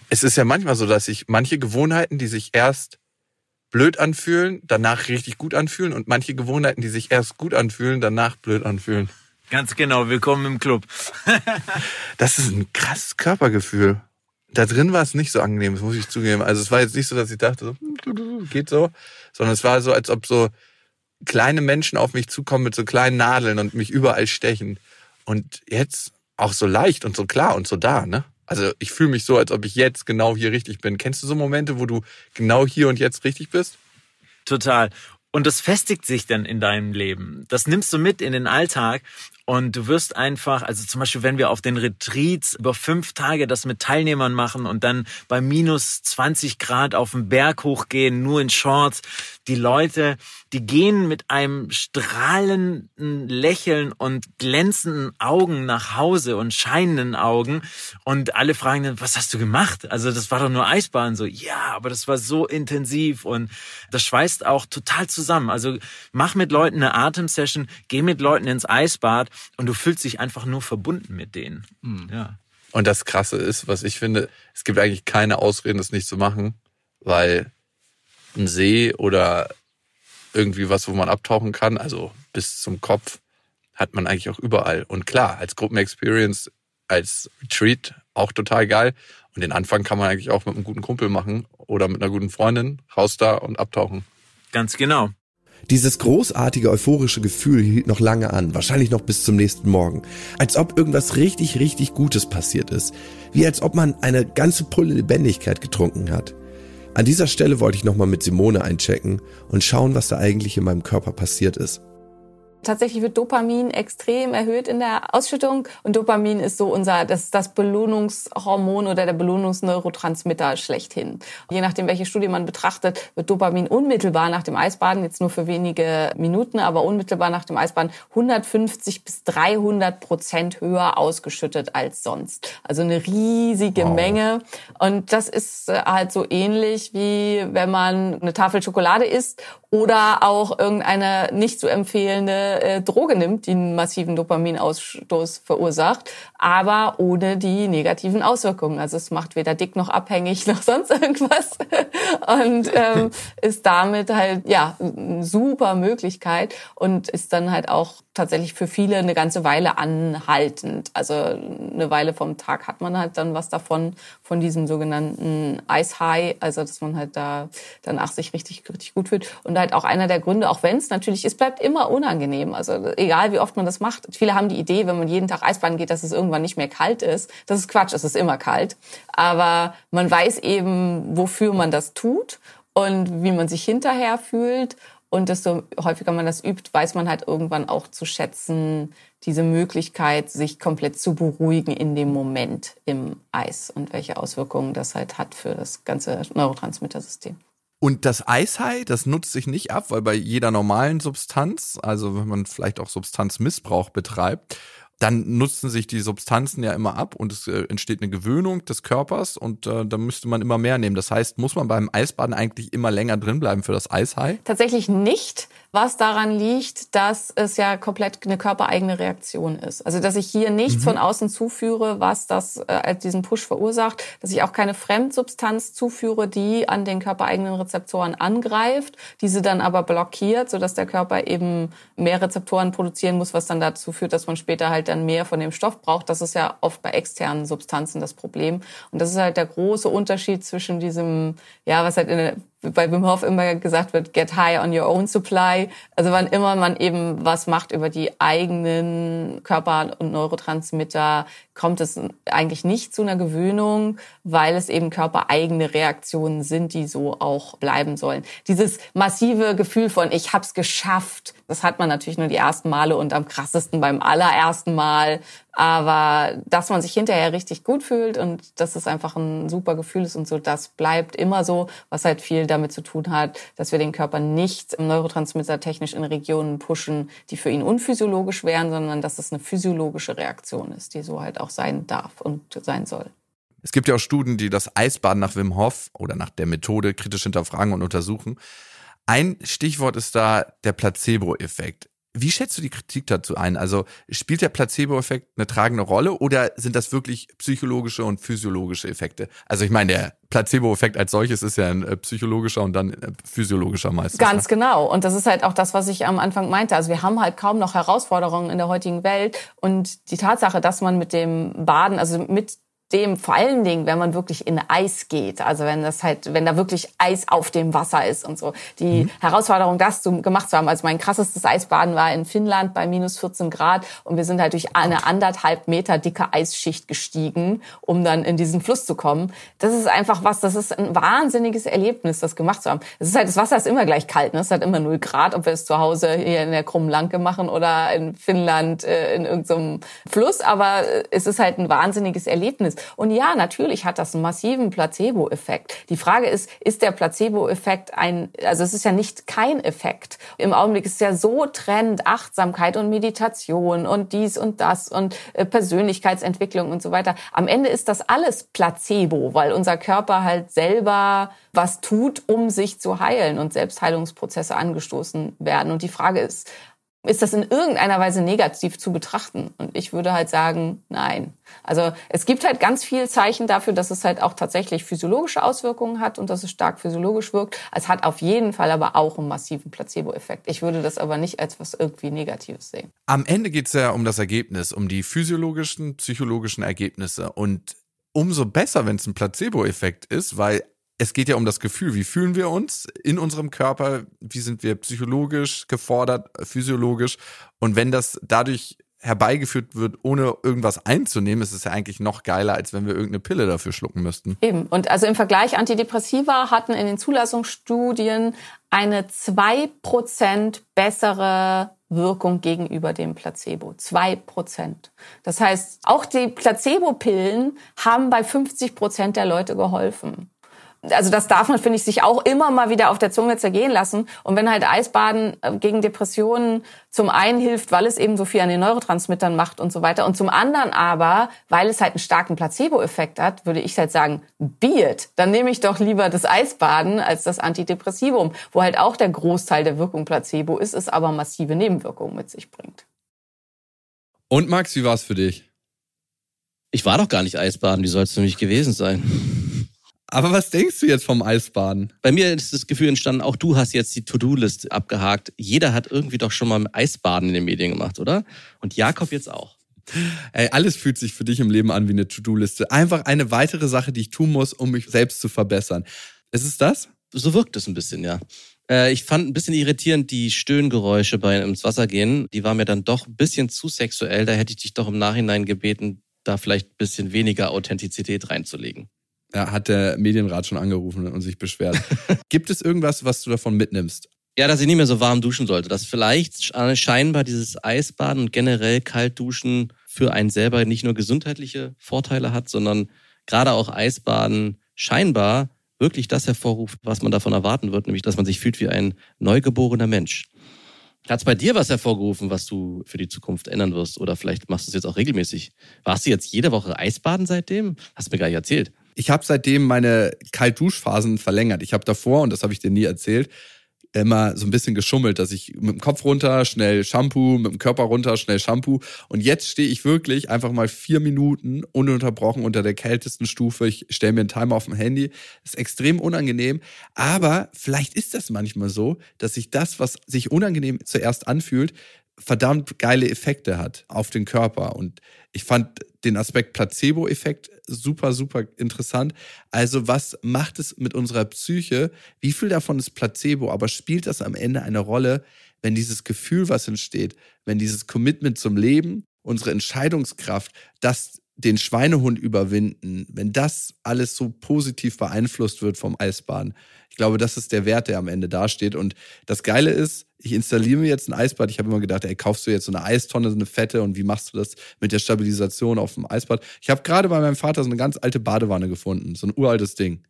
Es ist ja manchmal so, dass sich manche Gewohnheiten, die sich erst blöd anfühlen, danach richtig gut anfühlen und manche Gewohnheiten, die sich erst gut anfühlen, danach blöd anfühlen. Ganz genau, willkommen im Club. *laughs* Das ist ein krasses Körpergefühl. Da drin war es nicht so angenehm, das muss ich zugeben. Also es war jetzt nicht so, dass ich dachte, so, *laughs* geht so, sondern es war so, als ob so kleine Menschen auf mich zukommen mit so kleinen Nadeln und mich überall stechen. Und jetzt auch so leicht und so klar und so da, ne? Also ich fühle mich so, als ob ich jetzt genau hier richtig bin. Kennst du so Momente, wo du genau hier und jetzt richtig bist? Total. Und das festigt sich dann in deinem Leben. Das nimmst du mit in den Alltag und du wirst einfach, also zum Beispiel, wenn wir auf den Retreats über fünf Tage das mit Teilnehmern machen und dann bei minus 20 Grad auf den Berg hochgehen, nur in Shorts, die Leute, die gehen mit einem strahlenden Lächeln und glänzenden Augen nach Hause und scheinenden Augen und alle fragen dann, was hast du gemacht? Also das war doch nur Eisbahn. So, ja, aber das war so intensiv und das schweißt auch total zusammen. Also mach mit Leuten eine Atemsession, geh mit Leuten ins Eisbad und du fühlst dich einfach nur verbunden mit denen. Ja. Und das Krasse ist, was ich finde, es gibt eigentlich keine Ausreden, das nicht zu machen, weil ein See oder irgendwie was, wo man abtauchen kann, also bis zum Kopf, hat man eigentlich auch überall. Und klar, als Gruppenexperience, als Retreat auch total geil. Und den Anfang kann man eigentlich auch mit einem guten Kumpel machen oder mit einer guten Freundin, raus da und abtauchen. Ganz genau. Dieses großartige euphorische Gefühl hielt noch lange an, wahrscheinlich noch bis zum nächsten Morgen. Als ob irgendwas richtig, richtig Gutes passiert ist. Wie als ob man eine ganze Pulle Lebendigkeit getrunken hat. An dieser Stelle wollte ich nochmal mit Simone einchecken und schauen, was da eigentlich in meinem Körper passiert ist. Tatsächlich wird Dopamin extrem erhöht in der Ausschüttung und Dopamin ist so unser das das Belohnungshormon oder der Belohnungsneurotransmitter schlechthin. Je nachdem, welche Studie man betrachtet, wird Dopamin unmittelbar nach dem Eisbaden jetzt nur für wenige Minuten, aber unmittelbar nach dem Eisbaden 150 bis 300 Prozent höher ausgeschüttet als sonst. Also eine riesige wow. Menge und das ist äh, halt so ähnlich wie wenn man eine Tafel Schokolade isst oder auch irgendeine nicht zu empfehlende äh, Droge nimmt, die einen massiven Dopaminausstoß verursacht, aber ohne die negativen Auswirkungen. Also es macht weder dick noch abhängig noch *laughs* sonst irgendwas und ähm, *laughs* ist damit halt ja eine super Möglichkeit und ist dann halt auch tatsächlich für viele eine ganze Weile anhaltend. Also eine Weile vom Tag hat man halt dann was davon, von diesem sogenannten Ice High, also dass man halt da danach sich richtig, richtig gut fühlt. Und halt auch einer der Gründe, auch wenn es natürlich, es bleibt immer unangenehm. Also egal wie oft man das macht. Viele haben die Idee, wenn man jeden Tag Eisbahn geht, dass es irgendwann nicht mehr kalt ist. Das ist Quatsch, es ist immer kalt. Aber man weiß eben, wofür man das tut und wie man sich hinterher fühlt. Und desto häufiger man das übt, weiß man halt irgendwann auch zu schätzen, diese Möglichkeit, sich komplett zu beruhigen in dem Moment im Eis und welche Auswirkungen das halt hat für das ganze Neurotransmittersystem. Und das Eishai, das nutzt sich nicht ab, weil bei jeder normalen Substanz, also wenn man vielleicht auch Substanzmissbrauch betreibt, dann nutzen sich die Substanzen ja immer ab und es äh, entsteht eine Gewöhnung des Körpers und äh, dann müsste man immer mehr nehmen. Das heißt, muss man beim Eisbaden eigentlich immer länger drin bleiben für das Eishai? Tatsächlich nicht, was daran liegt, dass es ja komplett eine körpereigene Reaktion ist. Also dass ich hier nichts mhm. von außen zuführe, was das äh, diesen Push verursacht, dass ich auch keine Fremdsubstanz zuführe, die an den körpereigenen Rezeptoren angreift, diese dann aber blockiert, sodass der Körper eben mehr Rezeptoren produzieren muss, was dann dazu führt, dass man später halt dann mehr von dem Stoff braucht. Das ist ja oft bei externen Substanzen das Problem. Und das ist halt der große Unterschied zwischen diesem, ja, was halt in der bei Wim Hof immer gesagt wird, get high on your own supply. Also wann immer man eben was macht über die eigenen Körper- und Neurotransmitter, kommt es eigentlich nicht zu einer Gewöhnung, weil es eben körpereigene Reaktionen sind, die so auch bleiben sollen. Dieses massive Gefühl von ich hab's geschafft, das hat man natürlich nur die ersten Male und am krassesten beim allerersten Mal. Aber dass man sich hinterher richtig gut fühlt und dass es einfach ein super Gefühl ist und so, das bleibt immer so, was halt viel damit zu tun hat, dass wir den Körper nicht Neurotransmitter technisch in Regionen pushen, die für ihn unphysiologisch wären, sondern dass es eine physiologische Reaktion ist, die so halt auch sein darf und sein soll. Es gibt ja auch Studien, die das Eisbaden nach Wim Hof oder nach der Methode kritisch hinterfragen und untersuchen. Ein Stichwort ist da der Placebo-Effekt. Wie schätzt du die Kritik dazu ein? Also spielt der Placebo-Effekt eine tragende Rolle oder sind das wirklich psychologische und physiologische Effekte? Also ich meine, der Placebo-Effekt als solches ist ja ein äh, psychologischer und dann äh, physiologischer meistens. Ganz ne? genau. Und das ist halt auch das, was ich am Anfang meinte. Also wir haben halt kaum noch Herausforderungen in der heutigen Welt. Und die Tatsache, dass man mit dem Baden, also mit dem vor allen Dingen, wenn man wirklich in Eis geht, also wenn das halt, wenn da wirklich Eis auf dem Wasser ist und so. Die mhm. Herausforderung, das zu, gemacht zu haben. Also mein krassestes Eisbaden war in Finnland bei minus 14 Grad und wir sind halt durch eine anderthalb Meter dicke Eisschicht gestiegen, um dann in diesen Fluss zu kommen. Das ist einfach was, das ist ein wahnsinniges Erlebnis, das gemacht zu haben. Es ist halt, das Wasser ist immer gleich kalt, ne? Es hat immer null Grad, ob wir es zu Hause hier in der krummen Lanke machen oder in Finnland äh, in irgendeinem Fluss, aber es ist halt ein wahnsinniges Erlebnis. Und ja, natürlich hat das einen massiven Placebo-Effekt. Die Frage ist, ist der Placebo-Effekt ein, also es ist ja nicht kein Effekt. Im Augenblick ist ja so Trend, Achtsamkeit und Meditation und dies und das und äh, Persönlichkeitsentwicklung und so weiter. Am Ende ist das alles Placebo, weil unser Körper halt selber was tut, um sich zu heilen und Selbstheilungsprozesse angestoßen werden. Und die Frage ist, ist das in irgendeiner Weise negativ zu betrachten? Und ich würde halt sagen, nein. Also es gibt halt ganz viel Zeichen dafür, dass es halt auch tatsächlich physiologische Auswirkungen hat und dass es stark physiologisch wirkt. Es hat auf jeden Fall aber auch einen massiven Placebo-Effekt. Ich würde das aber nicht als was irgendwie Negatives sehen. Am Ende geht es ja um das Ergebnis, um die physiologischen, psychologischen Ergebnisse. Und umso besser, wenn es ein Placebo-Effekt ist, weil es geht ja um das Gefühl, wie fühlen wir uns in unserem Körper, wie sind wir psychologisch gefordert, physiologisch. Und wenn das dadurch herbeigeführt wird, ohne irgendwas einzunehmen, ist es ja eigentlich noch geiler, als wenn wir irgendeine Pille dafür schlucken müssten. Eben. Und also im Vergleich, Antidepressiva hatten in den Zulassungsstudien eine zwei Prozent bessere Wirkung gegenüber dem Placebo. Zwei Prozent. Das heißt, auch die Placebo-Pillen haben bei 50 Prozent der Leute geholfen also das darf man, finde ich, sich auch immer mal wieder auf der Zunge zergehen lassen. Und wenn halt Eisbaden äh, gegen Depressionen zum einen hilft, weil es eben so viel an den Neurotransmittern macht und so weiter, und zum anderen aber, weil es halt einen starken Placebo-Effekt hat, würde ich halt sagen, Beard. Dann nehme ich doch lieber das Eisbaden als das Antidepressivum, wo halt auch der Großteil der Wirkung Placebo ist, es aber massive Nebenwirkungen mit sich bringt. Und Max, wie war es für dich? Ich war doch gar nicht Eisbaden, wie soll es für mich gewesen sein? Aber was denkst du jetzt vom Eisbaden? Bei mir ist das Gefühl entstanden, auch du hast jetzt die To-Do-List abgehakt. Jeder hat irgendwie doch schon mal Eisbaden in den Medien gemacht, oder? Und Jakob jetzt auch. Ey, alles fühlt sich für dich im Leben an wie eine To-Do-Liste. Einfach eine weitere Sache, die ich tun muss, um mich selbst zu verbessern. Ist es das? So wirkt es ein bisschen, ja. Äh, ich fand ein bisschen irritierend die Stöhngeräusche bei ins Wasser gehen. Die waren mir dann doch ein bisschen zu sexuell. Da hätte ich dich doch im Nachhinein gebeten, da vielleicht ein bisschen weniger Authentizität reinzulegen. Ja, hat der Medienrat schon angerufen und sich beschwert. *laughs* Gibt es irgendwas, was du davon mitnimmst? Ja, dass ich nicht mehr so warm duschen sollte. Dass vielleicht scheinbar dieses Eisbaden und generell Kaltduschen für einen selber nicht nur gesundheitliche Vorteile hat, sondern gerade auch Eisbaden scheinbar wirklich das hervorruft, was man davon erwarten wird, nämlich dass man sich fühlt wie ein neugeborener Mensch. Hat es bei dir was hervorgerufen, was du für die Zukunft ändern wirst? Oder vielleicht machst du es jetzt auch regelmäßig? Warst du jetzt jede Woche Eisbaden seitdem? Hast du mir gar nicht erzählt ich habe seitdem meine Kaltduschphasen verlängert. Ich habe davor, und das habe ich dir nie erzählt, immer so ein bisschen geschummelt, dass ich mit dem Kopf runter, schnell Shampoo, mit dem Körper runter, schnell Shampoo. Und jetzt stehe ich wirklich einfach mal vier Minuten ununterbrochen unter der kältesten Stufe. Ich stelle mir einen Timer auf dem Handy. ist extrem unangenehm. Aber vielleicht ist das manchmal so, dass sich das, was sich unangenehm zuerst anfühlt, verdammt geile Effekte hat auf den Körper. Und ich fand den Aspekt Placebo-Effekt super, super interessant. Also was macht es mit unserer Psyche? Wie viel davon ist Placebo? Aber spielt das am Ende eine Rolle, wenn dieses Gefühl, was entsteht, wenn dieses Commitment zum Leben, unsere Entscheidungskraft, das den Schweinehund überwinden, wenn das alles so positiv beeinflusst wird vom Eisbaden, ich glaube, das ist der Wert, der am Ende dasteht. Und das Geile ist, ich installiere mir jetzt ein Eisbad. Ich habe immer gedacht, ey, kaufst du jetzt so eine Eistonne, so eine fette und wie machst du das mit der Stabilisation auf dem Eisbad? Ich habe gerade bei meinem Vater so eine ganz alte Badewanne gefunden, so ein uraltes Ding.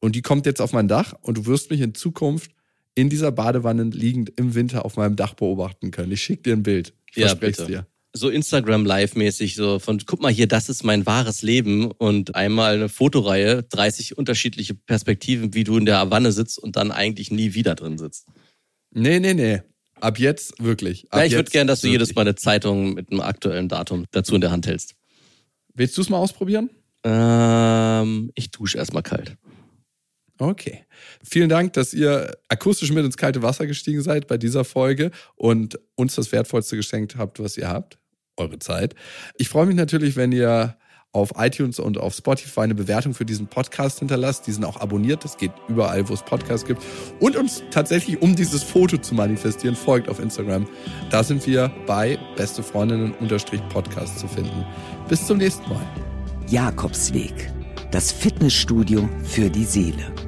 Und die kommt jetzt auf mein Dach und du wirst mich in Zukunft in dieser Badewanne liegend im Winter auf meinem Dach beobachten können. Ich schicke dir ein Bild. Ich ja, bitte. dir so Instagram Live-mäßig, so von, guck mal hier, das ist mein wahres Leben und einmal eine Fotoreihe, 30 unterschiedliche Perspektiven, wie du in der Wanne sitzt und dann eigentlich nie wieder drin sitzt. Nee, nee, nee. Ab jetzt wirklich. Ab ja, ich würde gerne, dass du jedes Mal eine Zeitung mit einem aktuellen Datum dazu in der Hand hältst. Willst du es mal ausprobieren? Ähm, ich dusche erstmal kalt. Okay. Vielen Dank, dass ihr akustisch mit ins kalte Wasser gestiegen seid bei dieser Folge und uns das Wertvollste geschenkt habt, was ihr habt. Eure Zeit. Ich freue mich natürlich, wenn ihr auf iTunes und auf Spotify eine Bewertung für diesen Podcast hinterlasst. Die sind auch abonniert. Das geht überall, wo es Podcasts gibt. Und uns tatsächlich, um dieses Foto zu manifestieren, folgt auf Instagram. Da sind wir bei beste Freundinnen-Podcast zu finden. Bis zum nächsten Mal. Jakobsweg. Das Fitnessstudio für die Seele.